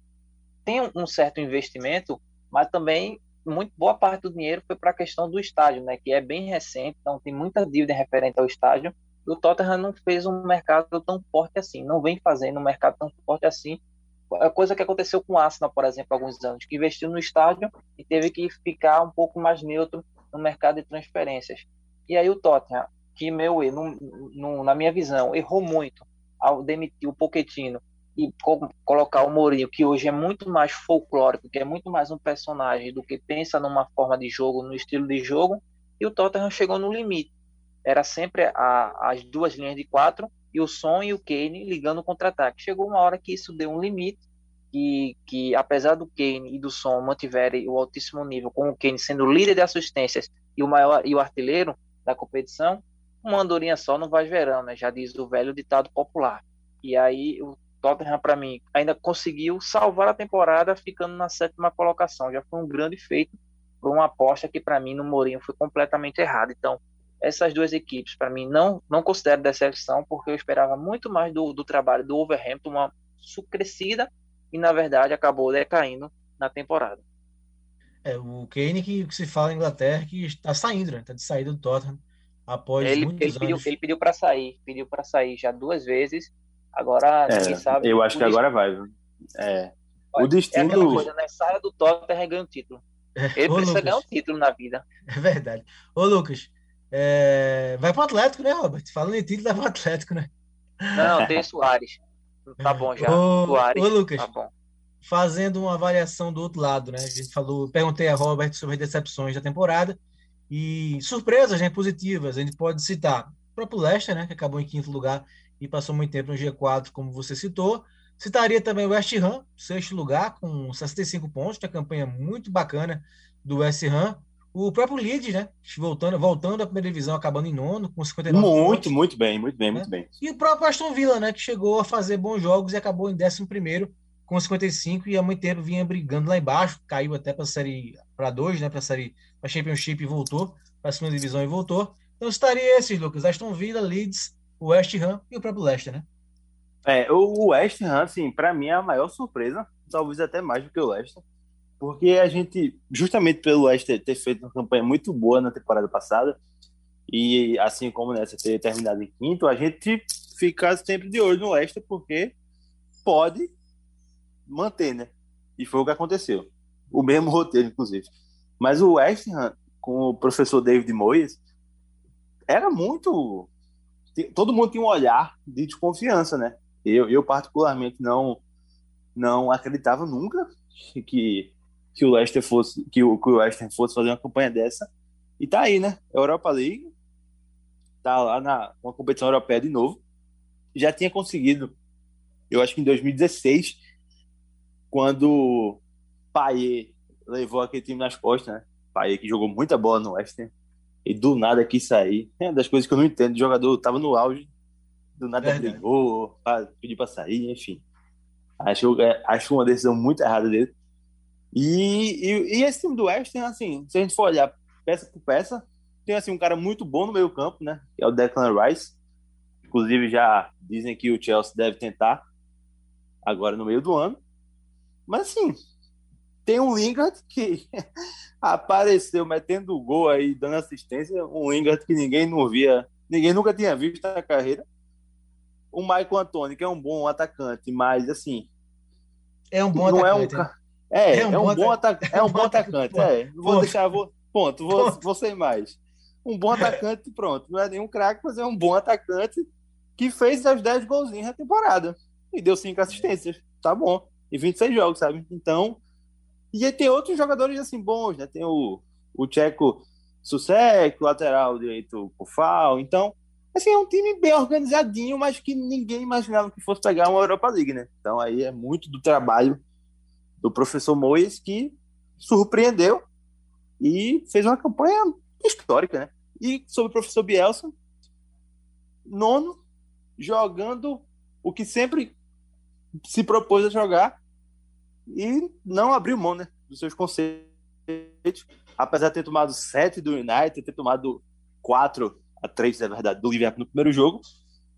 Speaker 5: tem um, certo investimento, mas também muito boa parte do dinheiro foi para a questão do estádio, né, que é bem recente, então tem muita dívida referente ao estádio. E o Tottenham não fez um mercado tão forte assim, não vem fazendo um mercado tão forte assim. Coisa que aconteceu com o Arsenal, por exemplo, há alguns anos, que investiu no estádio e teve que ficar um pouco mais neutro no mercado de transferências. E aí o Tottenham, que meu, no, no, na minha visão, errou muito ao demitir o Pochettino e co colocar o Mourinho, que hoje é muito mais folclórico, que é muito mais um personagem do que pensa numa forma de jogo, no estilo de jogo, e o Tottenham chegou no limite. Era sempre a, as duas linhas de quatro e o Son e o Kane ligando o contra-ataque. Chegou uma hora que isso deu um limite, que, que apesar do Kane e do Son mantiverem o altíssimo nível, com o Kane sendo líder de assistências e o maior e o artilheiro da competição, uma andorinha só não vai verão, né? Já diz o velho ditado popular. E aí o Tottenham, para mim, ainda conseguiu salvar a temporada ficando na sétima colocação. Já foi um grande feito por uma aposta que, para mim, no Mourinho foi completamente errada. Então, essas duas equipes, para mim, não, não considero decepção, porque eu esperava muito mais do, do trabalho do Overhampton, uma crescida, e, na verdade, acabou decaindo na temporada.
Speaker 4: É, o Kane que, que se fala em Inglaterra que está saindo, né? Está de saída do Tottenham após
Speaker 5: ele,
Speaker 4: muitos
Speaker 5: ele
Speaker 4: anos.
Speaker 5: Pediu, ele pediu para sair, pediu para sair já duas vezes. Agora
Speaker 6: É,
Speaker 5: ninguém sabe.
Speaker 6: eu acho
Speaker 5: o
Speaker 6: que
Speaker 5: destino-
Speaker 6: agora vai. viu? É.
Speaker 5: É
Speaker 6: O destino.
Speaker 5: aquela coisa, né? Saia do Tottenham e ganha um título. Ele
Speaker 4: Ô,
Speaker 5: precisa
Speaker 4: Lucas,
Speaker 5: ganhar um título na vida.
Speaker 4: É verdade. Ô, Lucas, é, vai pro Atlético, né, Robert? Falando em título, vai pro Atlético, né?
Speaker 5: Não, tem Soares. Tá bom já.
Speaker 4: Ô,
Speaker 5: Soares.
Speaker 4: ô, Lucas,
Speaker 5: Tá bom.
Speaker 4: fazendo uma avaliação do outro lado, né? A gente falou, perguntei a Robert sobre as decepções da temporada e surpresas, né, positivas. A gente pode citar o próprio Leicester, né, que acabou em quinto lugar e passou muito tempo no G4, como você citou. Citaria também o West Ham, sexto lugar, com 65 pontos, uma campanha muito bacana do West Ham. O próprio Leeds, né, voltando, voltando à primeira divisão, acabando em nono, com 59
Speaker 6: Muito,
Speaker 4: pontos.
Speaker 6: muito bem, muito bem, muito bem.
Speaker 4: E o próprio Aston Villa, né, que chegou a fazer bons jogos e acabou em 11º com 55 e há muito tempo vinha brigando lá embaixo, caiu até para a série para 2, né, para a série para Championship e voltou, para a segunda divisão e voltou. Então estaria esses, Lucas, Aston Villa, Leeds, o West Ham e o próprio Leicester, né?
Speaker 6: É, o West Ham, assim, para mim é a maior surpresa, talvez até mais do que o Leicester, porque a gente, justamente pelo Leicester ter feito uma campanha muito boa na temporada passada, e assim como nessa ter terminado em quinto, a gente fica sempre de olho no Leicester, porque pode manter, né? E foi o que aconteceu. O mesmo roteiro, inclusive. Mas o West Ham, com o professor David Moyes, era muito. Todo mundo tinha um olhar de desconfiança, né? Eu, eu particularmente não não acreditava nunca que que o Leicester fosse que o, que o Leicester fosse fazer uma campanha dessa. E tá aí, né? Europa League tá lá na uma competição europeia de novo. Já tinha conseguido, eu acho que em 2016, quando Payet levou aquele time nas costas, né? Payet que jogou muita bola no Leicester e do nada quis sair. É uma das coisas que eu não entendo. O jogador tava no auge, do nada Verdade. brigou, pediu para sair, enfim. Acho, é, acho uma decisão muito errada dele. E, e, e, esse time do West tem, assim, se a gente for olhar peça por peça, tem, assim, um cara muito bom no meio campo, né? Que é o Declan Rice. Inclusive, já dizem que o Chelsea deve tentar agora no meio do ano. Mas, assim, tem um Lingard que apareceu metendo gol aí, dando assistência. Um Lingard que ninguém não via, ninguém nunca tinha visto na carreira. O Michael Antônio, que é um bom atacante, mas, assim...
Speaker 4: É um bom não atacante. É um,
Speaker 6: é, é um, é um bom, atacante. É um bom atacante. É. Vou deixar. Vou, ponto, vou, ponto. vou sem mais. Um bom atacante, pronto. Não é nenhum craque, mas é um bom atacante que fez as 10 golzinhos na temporada. E deu 5 assistências. Tá bom. E 26 jogos, sabe? Então. E aí tem outros jogadores assim bons, né? Tem o, o Tcheco Susek, lateral direito Pufal. Então, assim, é um time bem organizadinho, mas que ninguém imaginava que fosse pegar uma Europa League, né? Então aí é muito do trabalho do professor Moyes, que surpreendeu e fez uma campanha histórica, né? E sobre o professor Bielsa, nono, jogando o que sempre se propôs a jogar e não abriu mão, né? Dos seus conceitos, apesar de ter tomado sete do United, ter tomado quatro a três, é verdade, do Liverpool no primeiro jogo,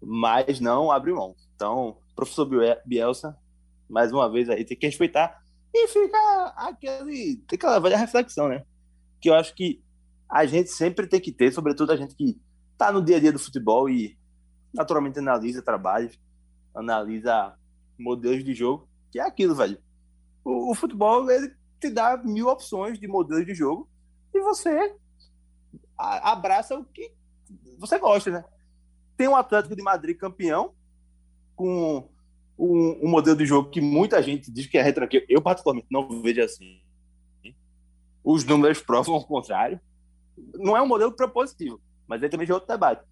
Speaker 6: mas não abriu mão. Então, professor Bielsa, mais uma vez aí, tem que respeitar e fica aquele, aquela velha reflexão, né? Que eu acho que a gente sempre tem que ter, sobretudo a gente que tá no dia a dia do futebol e naturalmente analisa trabalhos, analisa modelos de jogo, que é aquilo, velho. O, o futebol, ele te dá mil opções de modelos de jogo e você abraça o que você gosta, né? Tem um Atlético de Madrid campeão com um, um, modelo de jogo que muita gente diz que é retranqueiro. Eu, particularmente, não vejo assim. Os números provam o contrário. Não é um modelo propositivo, mas ele também é outro debate.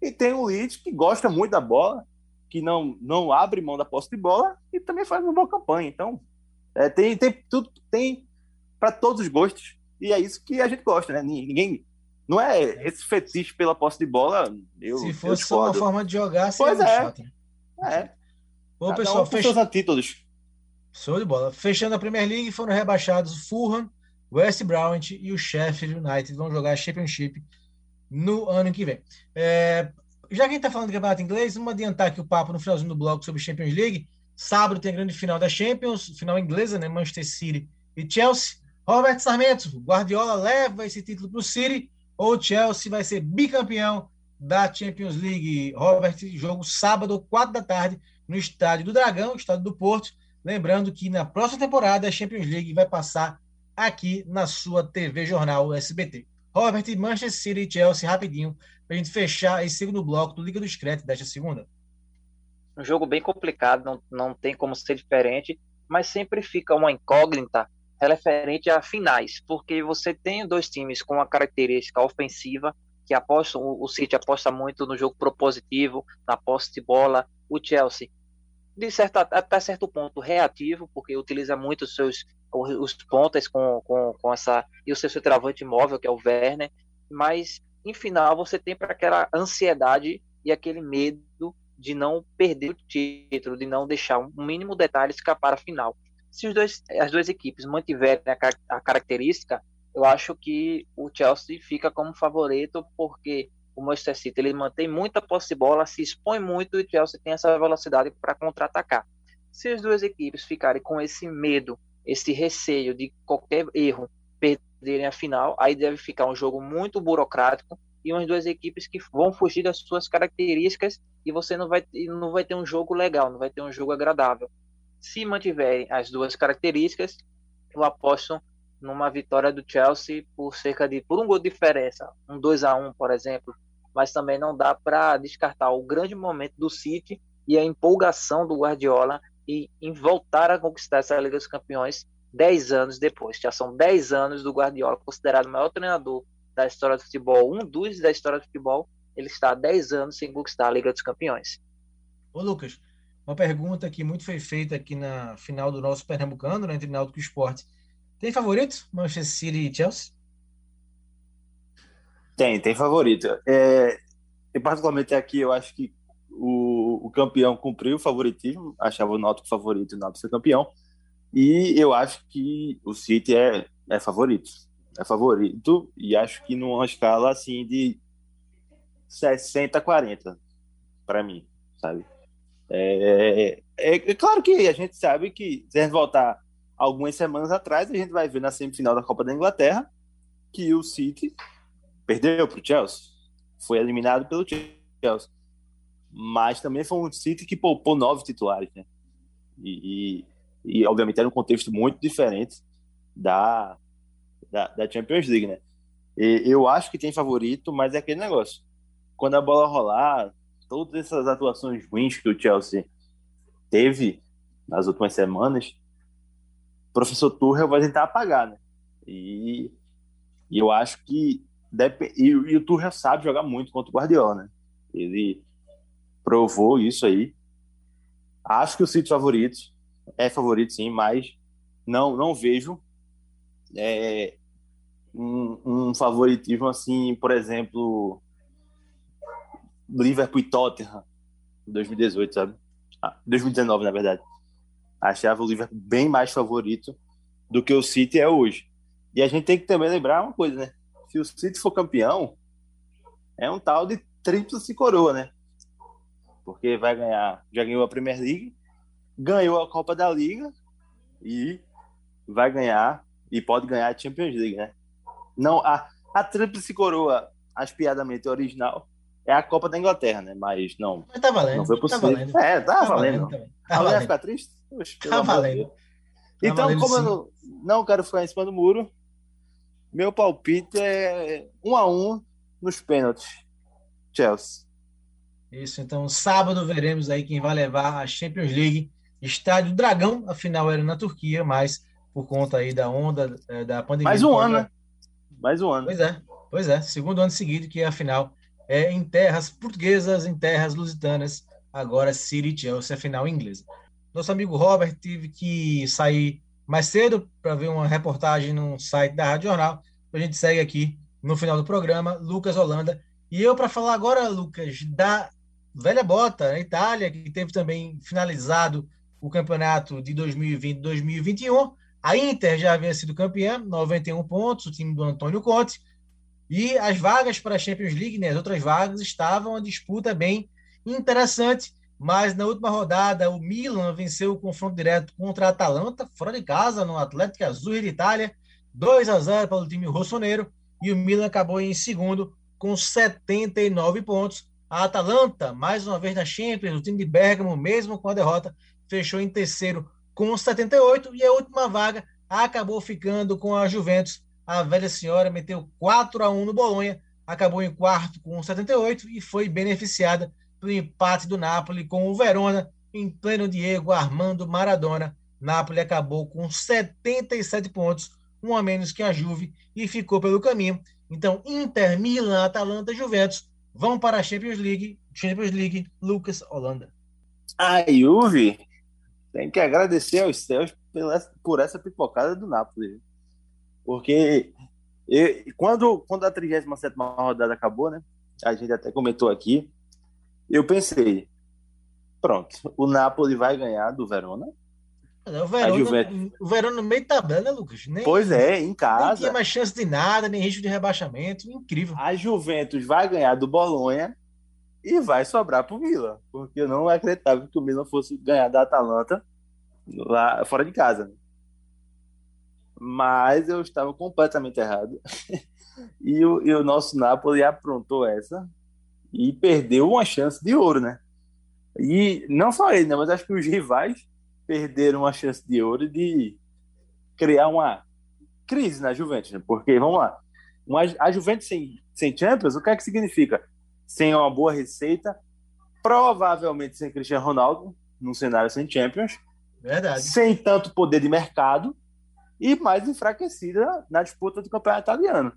Speaker 6: E tem o Leeds, que gosta muito da bola, que não, não abre mão da posse de bola e também faz uma boa campanha. Então, é, tem, tem tudo, tem para todos os gostos. E é isso que a gente gosta, né? Ninguém. Não é esse fetiche pela posse de bola. Eu,
Speaker 4: Se fosse só uma forma de jogar,
Speaker 6: seria pois é. Chato, né? É.
Speaker 4: Bom, Cada pessoal, um fech...
Speaker 6: títulos.
Speaker 4: Show de bola. Fechando a Premier League, foram rebaixados Fulham, West Bromwich e o Sheffield United vão jogar a Championship no ano que vem. É, já que a gente está falando do campeonato inglês, vamos adiantar aqui o papo no finalzinho do bloco sobre Champions League. Sábado tem a grande final da Champions, final inglesa, né? Manchester City e Chelsea. Robert Sarmento, Guardiola leva esse título para o City ou Chelsea vai ser bicampeão da Champions League? Robert, jogo sábado, 4 da tarde, no Estádio do Dragão, Estádio do Porto. Lembrando que na próxima temporada a Champions League vai passar aqui na sua TV Jornal SBT. Robert, Manchester City e Chelsea, rapidinho, para a gente fechar esse segundo bloco do Liga do Screte desta segunda.
Speaker 5: Um jogo bem complicado, não, não tem como ser diferente, mas sempre fica uma incógnita referente a finais, porque você tem dois times com uma característica ofensiva que aposta, o City aposta muito no jogo propositivo, na posse de bola, o Chelsea de certo, até certo ponto reativo, porque utiliza muito os seus os pontas com, com, com essa e o seu centroavante móvel, que é o Werner, mas em final você tem para aquela ansiedade e aquele medo de não perder o título, de não deixar um mínimo detalhe escapar a final. Se os dois, as duas equipes mantiverem a, a característica, eu acho que o Chelsea fica como favorito, porque o Manchester City ele mantém muita posse de bola, se expõe muito e o Chelsea tem essa velocidade para contra-atacar. Se as duas equipes ficarem com esse medo, esse receio de qualquer erro perderem a final, aí deve ficar um jogo muito burocrático e umas duas equipes que vão fugir das suas características e você não vai, não vai ter um jogo legal, não vai ter um jogo agradável. Se mantiverem as duas características, eu aposto numa vitória do Chelsea por cerca de por um gol de diferença, um 2 a 1, por exemplo, mas também não dá para descartar o grande momento do City e a empolgação do Guardiola em, em voltar a conquistar essa Liga dos Campeões 10 anos depois. Já são 10 anos do Guardiola, considerado o maior treinador da história do futebol, um dos da história do futebol. Ele está há 10 anos sem conquistar a Liga dos Campeões.
Speaker 4: Ô, Lucas, uma pergunta que muito foi feita aqui na final do nosso Pernambucano, né, entre Náutico e Esporte. Tem favorito? Manchester City e Chelsea?
Speaker 6: Tem, tem favorito. É, e particularmente aqui, eu acho que o, o campeão cumpriu o favoritismo, achava o Náutico favorito e o Náutico ser campeão. E eu acho que o City é, é favorito. É favorito e acho que numa escala assim de 60 40 para mim, sabe? É, é, é, claro que a gente sabe que se a gente voltar algumas semanas atrás, a gente vai ver na semifinal da Copa da Inglaterra que o City perdeu para o Chelsea, foi eliminado pelo Chelsea, mas também foi um City que poupou nove titulares, né? E, e, e obviamente era um contexto muito diferente da, da, da Champions League, né? E, eu acho que tem favorito, mas é aquele negócio. Quando a bola rolar, todas essas atuações ruins que o Chelsea teve nas últimas semanas, o professor Tuchel vai tentar apagar, né? E, e eu acho que e, e, o Tuchel sabe jogar muito contra o Guardiola, né? Ele provou isso aí. Acho que o City favorito é favorito sim, mas não não vejo é, um, um favoritismo assim, por exemplo, Liverpool e Tottenham 2018, sabe? Ah, 2019, na verdade. Achava o Liverpool bem mais favorito do que o City é hoje. E a gente tem que também lembrar uma coisa, né? Se o City for campeão, é um tal de tríplice coroa, né? Porque vai ganhar, já ganhou a Premier League, ganhou a Copa da Liga e vai ganhar e pode ganhar a Champions League, né? Não, a, a tríplice coroa, aspiadamente original, é a Copa da Inglaterra, né? Mas não.
Speaker 4: Mas tá valendo.
Speaker 6: Não foi
Speaker 4: Tá
Speaker 6: possível.
Speaker 4: valendo.
Speaker 6: é, tá,
Speaker 4: Tá
Speaker 6: valendo.
Speaker 4: valendo. Tá
Speaker 6: Alguém vai ficar triste? Oxe,
Speaker 4: Tá
Speaker 6: amor de
Speaker 4: valendo. Tá
Speaker 6: Então,
Speaker 4: valendo,
Speaker 6: como eu
Speaker 4: sim.
Speaker 6: não, não quero ficar em cima do muro, meu palpite é um a um nos pênaltis. Chelsea.
Speaker 4: Isso, então sábado veremos aí quem vai levar a Champions League. Estádio Dragão, afinal era na Turquia, mas por conta aí da onda eh, da pandemia.
Speaker 6: Mais um ano,
Speaker 4: corona-
Speaker 6: né? Mais um ano.
Speaker 4: Pois é, pois é, segundo ano seguido que a final é em terras portuguesas, em terras lusitanas, agora City Chelsea, a final inglesa. Nosso amigo Robert teve que sair mais cedo para ver uma reportagem no site da Rádio Jornal. A gente segue aqui no final do programa, Lucas Holanda. E eu para falar agora, Lucas, da velha bota, Itália, que teve também finalizado o campeonato de 2020-2021. A Inter já havia sido campeã, 91 pontos, o time do Antônio Conte. E as vagas para a Champions League, né, as outras vagas, estavam uma disputa bem interessante. Mas na última rodada, o Milan venceu o confronto direto contra a Atalanta, fora de casa, no Atlético Azul de Itália, 2 a 0 para o time rossoneiro. E o Milan acabou em segundo com 79 pontos. A Atalanta, mais uma vez na Champions, o time de Bergamo, mesmo com a derrota, fechou em terceiro com 78 e a última vaga acabou ficando com a Juventus. A velha senhora meteu 4 a 1 no Bolonha, acabou em quarto com 78 e foi beneficiada pelo empate do Napoli com o Verona em pleno Diego Armando Maradona. Napoli acabou com 77 pontos, um a menos que a Juve e ficou pelo caminho. Então, Inter, Milan, Atalanta, Juventus vão para a Champions League. Champions League, Lucas Holanda.
Speaker 6: A Juve tem que agradecer aos céus por essa pipocada do Napoli. Porque eu- quando, quando a 37 rodada acabou, né? A gente até comentou aqui. Eu pensei, pronto, o Napoli vai ganhar do Verona.
Speaker 4: O Verona,
Speaker 6: Juventus.
Speaker 4: o Verona no meio da tabela, né, Lucas? Nem,
Speaker 6: Pois é, em casa.
Speaker 4: tinha mais chance de nada, nem risco de rebaixamento. Incrível.
Speaker 6: A Juventus vai ganhar do Bolonha e vai sobrar pro Milan, porque eu não acreditava que o Milan fosse ganhar da Atalanta lá fora de casa. Mas eu estava completamente errado. E o, e o nosso Napoli aprontou essa e perdeu uma chance de ouro, né? E não só ele, né? Mas acho que os rivais perderam uma chance de ouro de criar uma crise na Juventus, né? Porque, vamos lá, uma, a Juventus sem, sem Champions, o que é que significa? Sem uma boa receita, provavelmente sem Cristiano Ronaldo, num cenário sem Champions,
Speaker 4: Verdade.
Speaker 6: sem tanto poder de mercado e mais enfraquecida na disputa do campeonato italiano.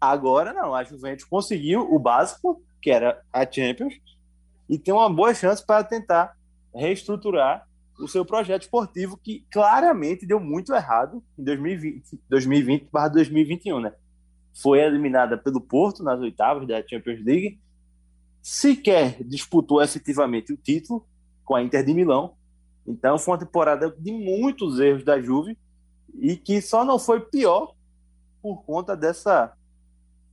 Speaker 6: Agora não, a Juventus conseguiu o básico, que era a Champions, e tem uma boa chance para tentar reestruturar o seu projeto esportivo, que claramente deu muito errado em 2020, 2020 2021, né? Foi eliminada pelo Porto nas oitavas da Champions League, sequer disputou efetivamente o título com a Inter de Milão. Então foi uma temporada de muitos erros da Juve e que só não foi pior por conta dessa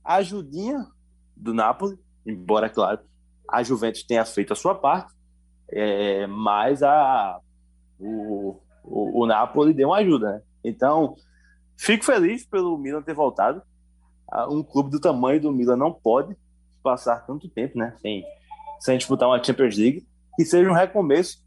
Speaker 6: ajudinha do Napoli, embora, claro, a Juventus tenha feito a sua parte, é, mas a, o, o, o Napoli deu uma ajuda. Né? Então, fico feliz pelo Milan ter voltado. Um clube do tamanho do Milan não pode passar tanto tempo né, sem, sem disputar uma Champions League. Que seja um recomeço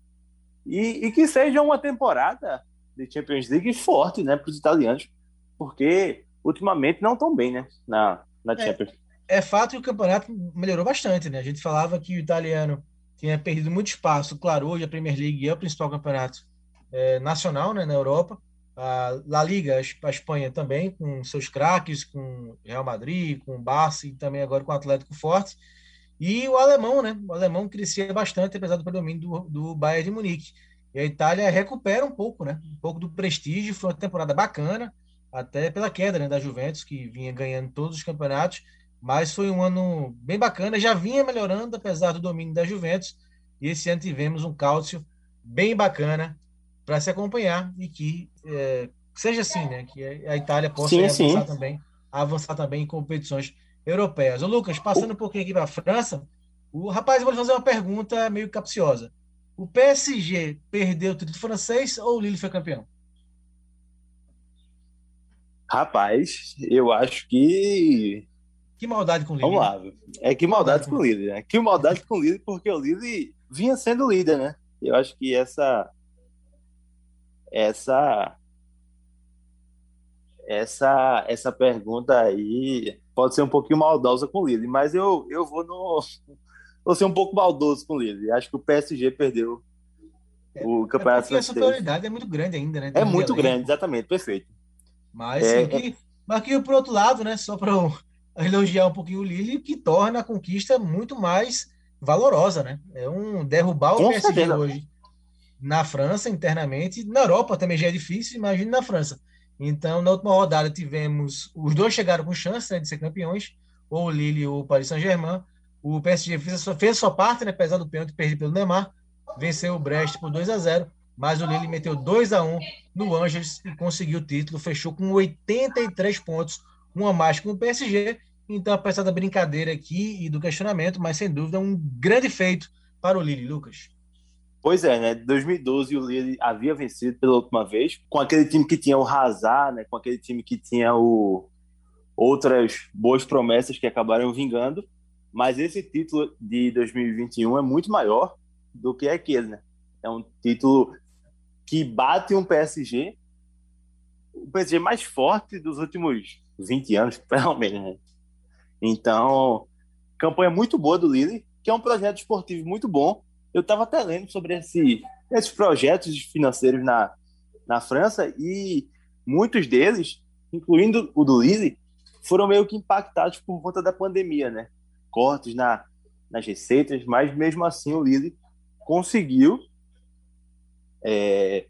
Speaker 6: e, e que seja uma temporada de Champions League forte né, para os italianos, porque ultimamente não estão bem né, na, na é, Champions.
Speaker 4: É, é fato que o campeonato melhorou bastante. Né? A gente falava que o italiano tinha perdido muito espaço. Claro, hoje a Premier League é o principal campeonato é, nacional né, na Europa. A La Liga, a Espanha também, com seus craques, com Real Madrid, com o Barça e também agora com o Atlético Forte. E o alemão, né? O alemão crescia bastante, apesar do predomínio do, do Bayern de Munique. E a Itália recupera um pouco, né? Um pouco do prestígio. Foi uma temporada bacana, até pela queda né, da Juventus, que vinha ganhando todos os campeonatos. Mas foi um ano bem bacana. Já vinha melhorando, apesar do domínio da Juventus. E esse ano tivemos um cálcio bem bacana para se acompanhar e que é, seja assim, né? Que a Itália possa sim, avançar sim. também, avançar também em competições europeias. Ô, Lucas, passando um pouquinho aqui para a França, o rapaz, eu vou fazer uma pergunta meio capciosa. O PSG perdeu o título francês ou o Lille foi campeão?
Speaker 6: Rapaz, eu acho que.
Speaker 4: Que maldade com o Lille.
Speaker 6: Vamos lá. É que maldade, com o Lille, né? Que maldade com o Lille, porque o Lille vinha sendo líder, né? Eu acho que essa. Essa. Essa, essa pergunta aí pode ser um pouquinho maldosa com o Lille, mas eu, eu vou no. Vou ser um pouco maldoso com o Lille. Acho que o PSG perdeu o campeonato
Speaker 4: é francês. A superioridade é muito grande ainda, né?
Speaker 6: é muito grande, exatamente, perfeito.
Speaker 4: Mas, é, que, mas que por outro lado, né? Só para elogiar um pouquinho o Lille, que torna a conquista muito mais valorosa, né? É um derrubar o PSG certeza. hoje na França internamente, na Europa também já é difícil, imagine na França. Então, na última rodada, tivemos. Os dois chegaram com chance né, de ser campeões, ou o Lille ou o Paris Saint-Germain. O PSG fez a, sua, fez a sua parte, né, apesar do pênalti perdido pelo Neymar. Venceu o Brest por 2 a 0 mas o Lille meteu 2 a 1 no Angers e conseguiu o título. Fechou com 83 pontos, uma mais que o PSG. Então, apesar da brincadeira aqui e do questionamento, mas sem dúvida um grande feito para o Lille, Lucas.
Speaker 6: Pois é, né? 2012 o Lille havia vencido pela última vez, com aquele time que tinha o Hazard, né? Com aquele time que tinha o outras boas promessas que acabaram vingando. Mas esse título de 2021 é muito maior do que aquele, né? É um título que bate um PSG, o PSG mais forte dos últimos 20 anos, pelo menos. Então, campanha muito boa do Lille, que é um projeto esportivo muito bom eu estava até lendo sobre esse, esses projetos financeiros na, na França e muitos deles, incluindo o do Lille, foram meio que impactados por conta da pandemia, né? Cortes na, nas receitas, mas mesmo assim o Lille conseguiu é,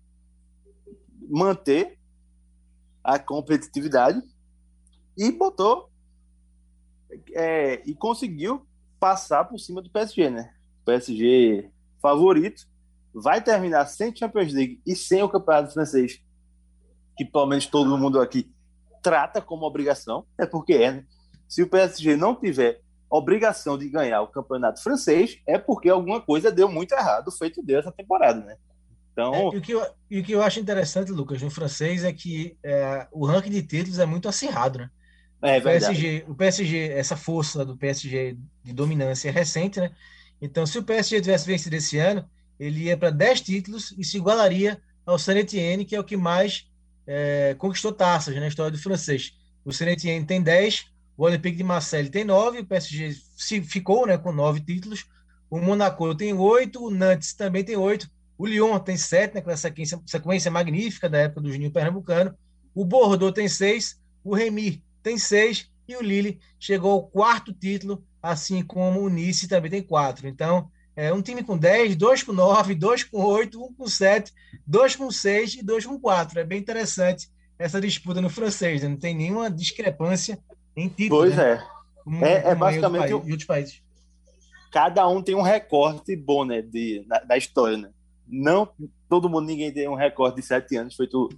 Speaker 6: manter a competitividade e botou é, e conseguiu passar por cima do PSG, né? PSG favorito, vai terminar sem Champions League e sem o Campeonato Francês, que pelo menos todo mundo aqui trata como obrigação, é porque é. Né? Se o PSG não tiver obrigação de ganhar o Campeonato Francês, é porque alguma coisa deu muito errado feito dessa temporada, né?
Speaker 4: Então... É, e, o que eu, e o que eu acho interessante, Lucas, no francês é que é, o ranking de títulos é muito acirrado, né? É, o, PSG, o PSG, essa força do PSG de dominância é recente, né? Então, se o PSG tivesse vencido esse ano, ele ia para 10 títulos e se igualaria ao Saint Etienne, que é o que mais é, conquistou taças né, na história do francês. O Saint Etienne tem 10, o Olympique de Marseille tem 9, o PSG se ficou né, com 9 títulos, o Monaco tem 8, o Nantes também tem 8, o Lyon tem 7, né, com essa sequência, sequência magnífica da época do Juninho Pernambucano, O Bordeaux tem seis, o Remy tem seis e o Lille chegou ao quarto título, assim como o Nice também tem quatro. Então, é um time com 10, dois com 9, dois com 8, um com 7, dois com 6 e dois com 4. É bem interessante essa disputa no francês, né? não tem nenhuma discrepância em título.
Speaker 6: Pois
Speaker 4: né?
Speaker 6: é. É- é
Speaker 4: em
Speaker 6: basicamente
Speaker 4: em outros países.
Speaker 6: Cada um tem um recorte bom, né, de, da, da história, né? Não todo mundo, ninguém tem um recorde de sete anos, feito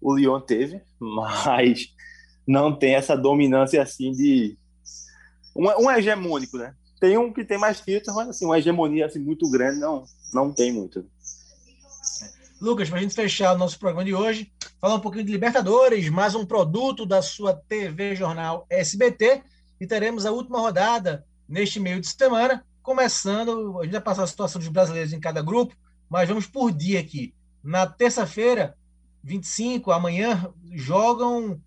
Speaker 6: o Lyon teve, mas não tem essa dominância assim de um, um hegemônico, né? Tem um que tem mais títulos, mas assim, uma hegemonia assim, muito grande não, não tem muito.
Speaker 4: Lucas, para a gente fechar o nosso programa de hoje, falar um pouquinho de Libertadores, mais um produto da sua TV Jornal SBT, e teremos a última rodada neste meio de semana, começando, a gente vai passar a situação dos brasileiros em cada grupo, mas vamos por dia aqui. Na terça-feira, 25, amanhã, jogam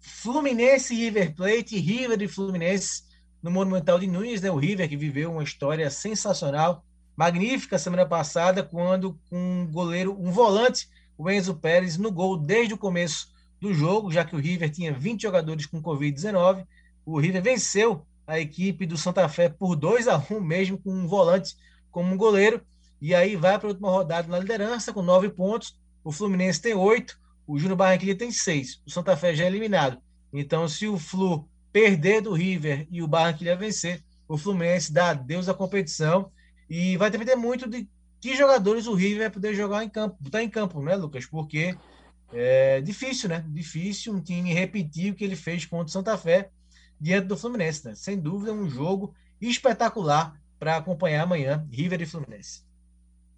Speaker 4: Fluminense River Plate, River e Fluminense no Monumental de Nunes, né? O River que viveu uma história sensacional, magnífica semana passada, quando um goleiro, um volante, o Enzo Pérez, no gol desde o começo do jogo, já que o River tinha 20 jogadores com Covid-19. O River venceu a equipe do Santa Fé por 2 a 1 mesmo com um volante como um goleiro. E aí vai para a última rodada na liderança com nove pontos. O Fluminense tem oito, o Júnior Barranquilla tem seis. O Santa Fé já é eliminado. Então, se o Flu perder do River e o Barranquilla vencer, o Fluminense dá adeus à competição e vai depender muito de que jogadores o River vai poder jogar em campo, botar em campo, né, Lucas? Porque é difícil, né? Difícil um time repetir o que ele fez contra o Santa Fé diante do Fluminense, né? Sem dúvida, um jogo espetacular para acompanhar amanhã, River e Fluminense.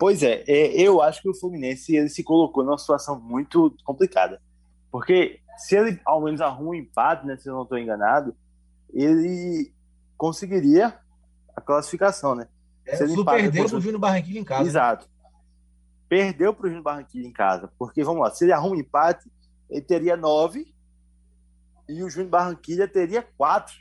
Speaker 6: Pois é, é, eu acho que o Fluminense ele se colocou numa situação muito complicada. Porque se ele ao menos arruma um empate, né, se eu não estou enganado, ele conseguiria a classificação, né?
Speaker 4: É,
Speaker 6: Se ele empata
Speaker 4: perdeu para o Júnior Barranquilla em casa.
Speaker 6: Exato. Perdeu para o Júnior Barranquilla em casa. Porque, vamos lá, se ele arruma um empate, ele teria nove e o Júnior Barranquilla teria quatro.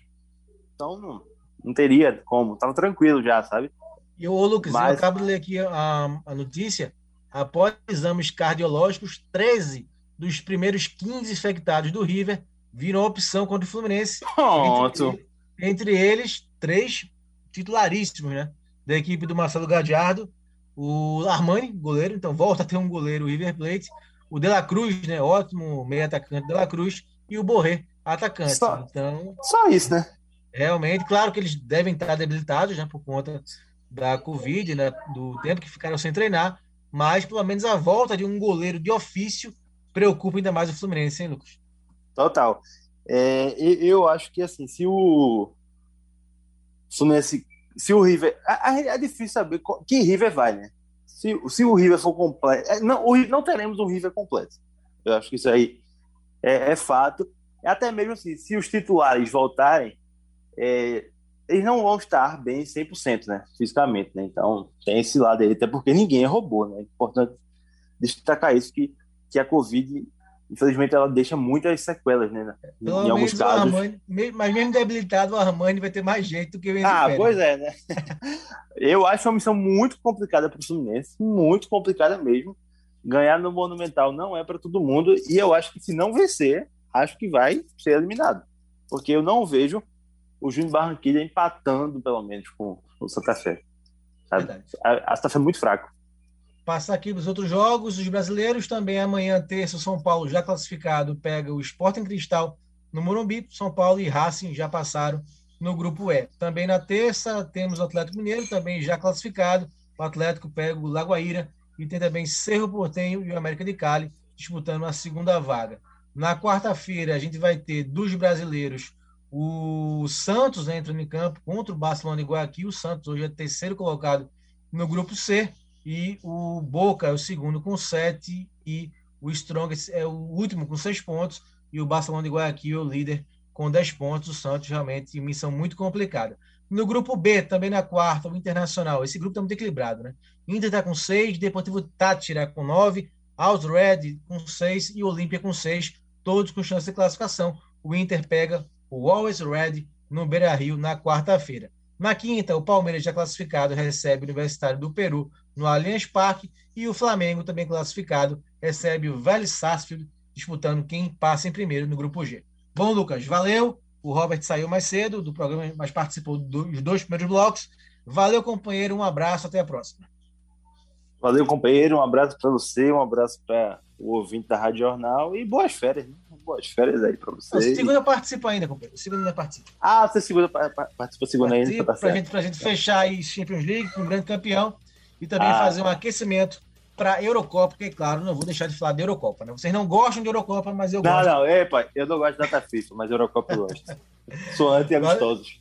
Speaker 6: Então, não, não teria como. Tava tranquilo já, sabe?
Speaker 4: E ô, Lucas, eu
Speaker 6: Mas-
Speaker 4: acabo de ler aqui a, a notícia. Após exames cardiológicos, 13 dos primeiros 15 infectados do River viram opção contra o Fluminense.
Speaker 6: Pronto.
Speaker 4: Entre, entre eles, três titularíssimos, né? Da equipe do Marcelo Gadiardo. O Armani, goleiro, então volta a ter um goleiro, o River Plate. O De La Cruz, né? Ótimo meio atacante De La Cruz. E o Borré, atacante.
Speaker 6: Só-
Speaker 4: Então,
Speaker 6: Só isso, né?
Speaker 4: Realmente, claro que eles devem estar debilitados, né, por conta da Covid, né, do tempo que ficaram sem treinar, mas pelo menos a volta de um goleiro de ofício preocupa ainda mais o Fluminense, hein, Lucas?
Speaker 6: Total. É, eu acho que assim, se o Fluminense, se o River, é difícil saber qual- que River vai, né? Se, se o River for completo, é, não, o, não teremos um River completo. Eu acho que isso aí é, é fato. Até mesmo assim, se os titulares voltarem, é, eles não vão estar bem 100%, né? Fisicamente, né? Então, tem esse lado aí, até porque ninguém roubou, né? É importante destacar isso, que, que a Covid, infelizmente, ela deixa muitas sequelas, né?
Speaker 4: Pelo
Speaker 6: em alguns casos.
Speaker 4: Armani, mas mesmo debilitado, o Armani vai ter mais jeito do que o
Speaker 6: Ah,
Speaker 4: Pérez.
Speaker 6: pois é, né? Eu acho uma missão muito complicada para o Fluminense, muito complicada mesmo. Ganhar no Monumental não é para todo mundo, e eu acho que se não vencer, acho que vai ser eliminado. Porque eu não vejo o Júnior Barranquilla empatando, pelo menos, com o Santa Fé. A, a Santa Fé é muito fraco.
Speaker 4: Passar aqui os outros jogos, os brasileiros também amanhã, terça, o São Paulo já classificado, pega o Sporting Cristal no Morumbi, São Paulo e Racing já passaram no grupo E. Também na terça temos o Atlético Mineiro, também já classificado, o Atlético pega o Lagoaíra e tem também Cerro Portenho e o América de Cali disputando a segunda vaga. Na quarta-feira a gente vai ter dos brasileiros o Santos entrando em campo contra o Barcelona e Guayaquil. O Santos hoje é terceiro colocado no grupo C e o Boca é o segundo com sete e o Strongest é o último com seis pontos e o Barcelona de Guayaquil é o líder com 10 pontos. O Santos realmente em missão muito complicada. No grupo B, também na quarta, o Internacional. Esse grupo está muito equilibrado, né? Inter está com seis, Deportivo Tátira com nove, Alves Red com seis e Olímpia com seis, todos com chance de classificação. O Inter pega o Always Red no Beira Rio na quarta-feira. Na quinta, o Palmeiras já classificado recebe o Universitário do Peru no Allianz Parque e o Flamengo também classificado recebe o Vélez Sarsfield disputando quem passa em primeiro no grupo G. Bom, Lucas, valeu. O Robert saiu mais cedo do programa, mas participou dos dois primeiros blocos. Valeu, companheiro. Um abraço, até a próxima.
Speaker 6: Valeu, companheiro. Um abraço para você, um abraço para o ouvinte da Rádio Jornal e boas férias. Né? Férias aí para você.
Speaker 4: Não, segunda participa ainda, companheiro. Segunda participa.
Speaker 6: Ah, você segunda participa segunda ainda. Tá
Speaker 4: pra, gente, pra gente fechar aí Champions League com um grande campeão e também
Speaker 6: Ah.
Speaker 4: fazer um aquecimento para a Eurocopa, porque, claro, não vou deixar de falar da Eurocopa. Né? Vocês não gostam de Eurocopa, mas eu
Speaker 6: Não,
Speaker 4: gosto.
Speaker 6: não, é, pai, eu não gosto de data FIFA, mas Eurocopa eu gosto. Sou anti-amistosos.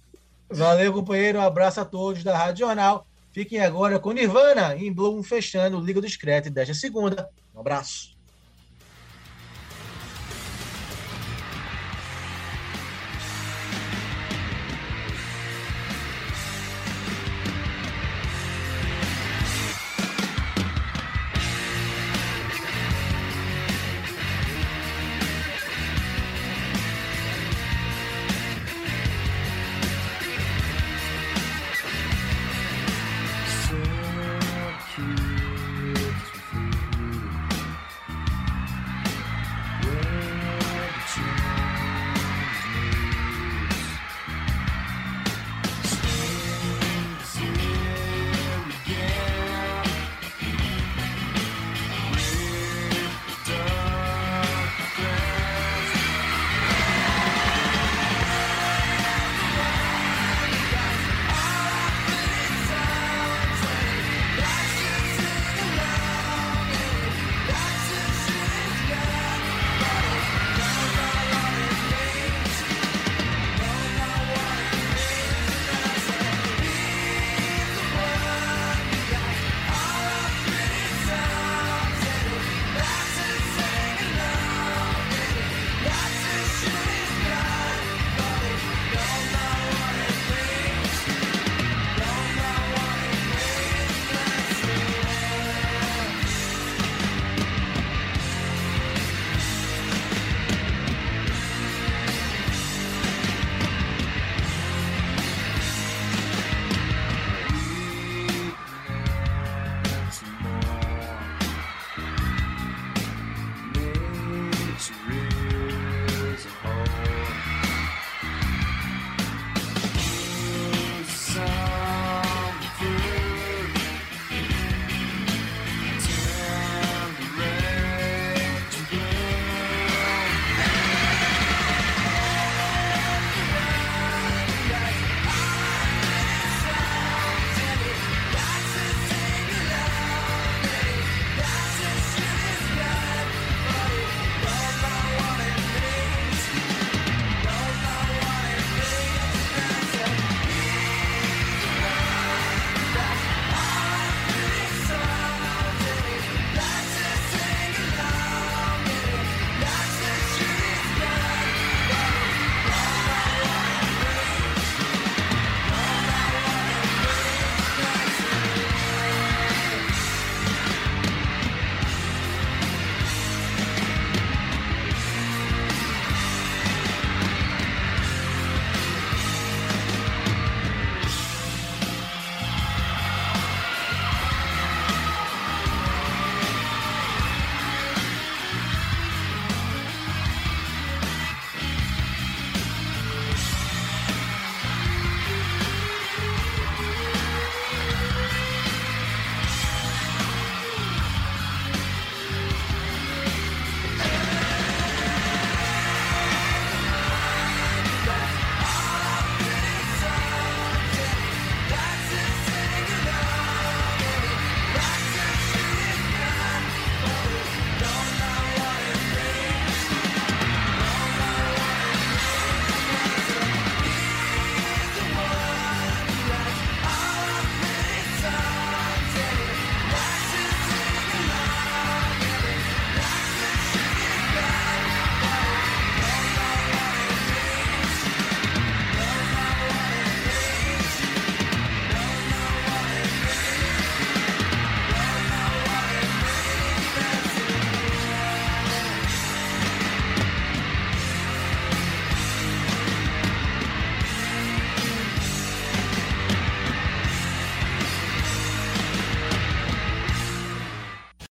Speaker 4: Valeu, companheiro. Um abraço a todos da Rádio Jornal. Fiquem agora com Nirvana em Bloom, fechando Liga do Screte desta segunda. Um abraço.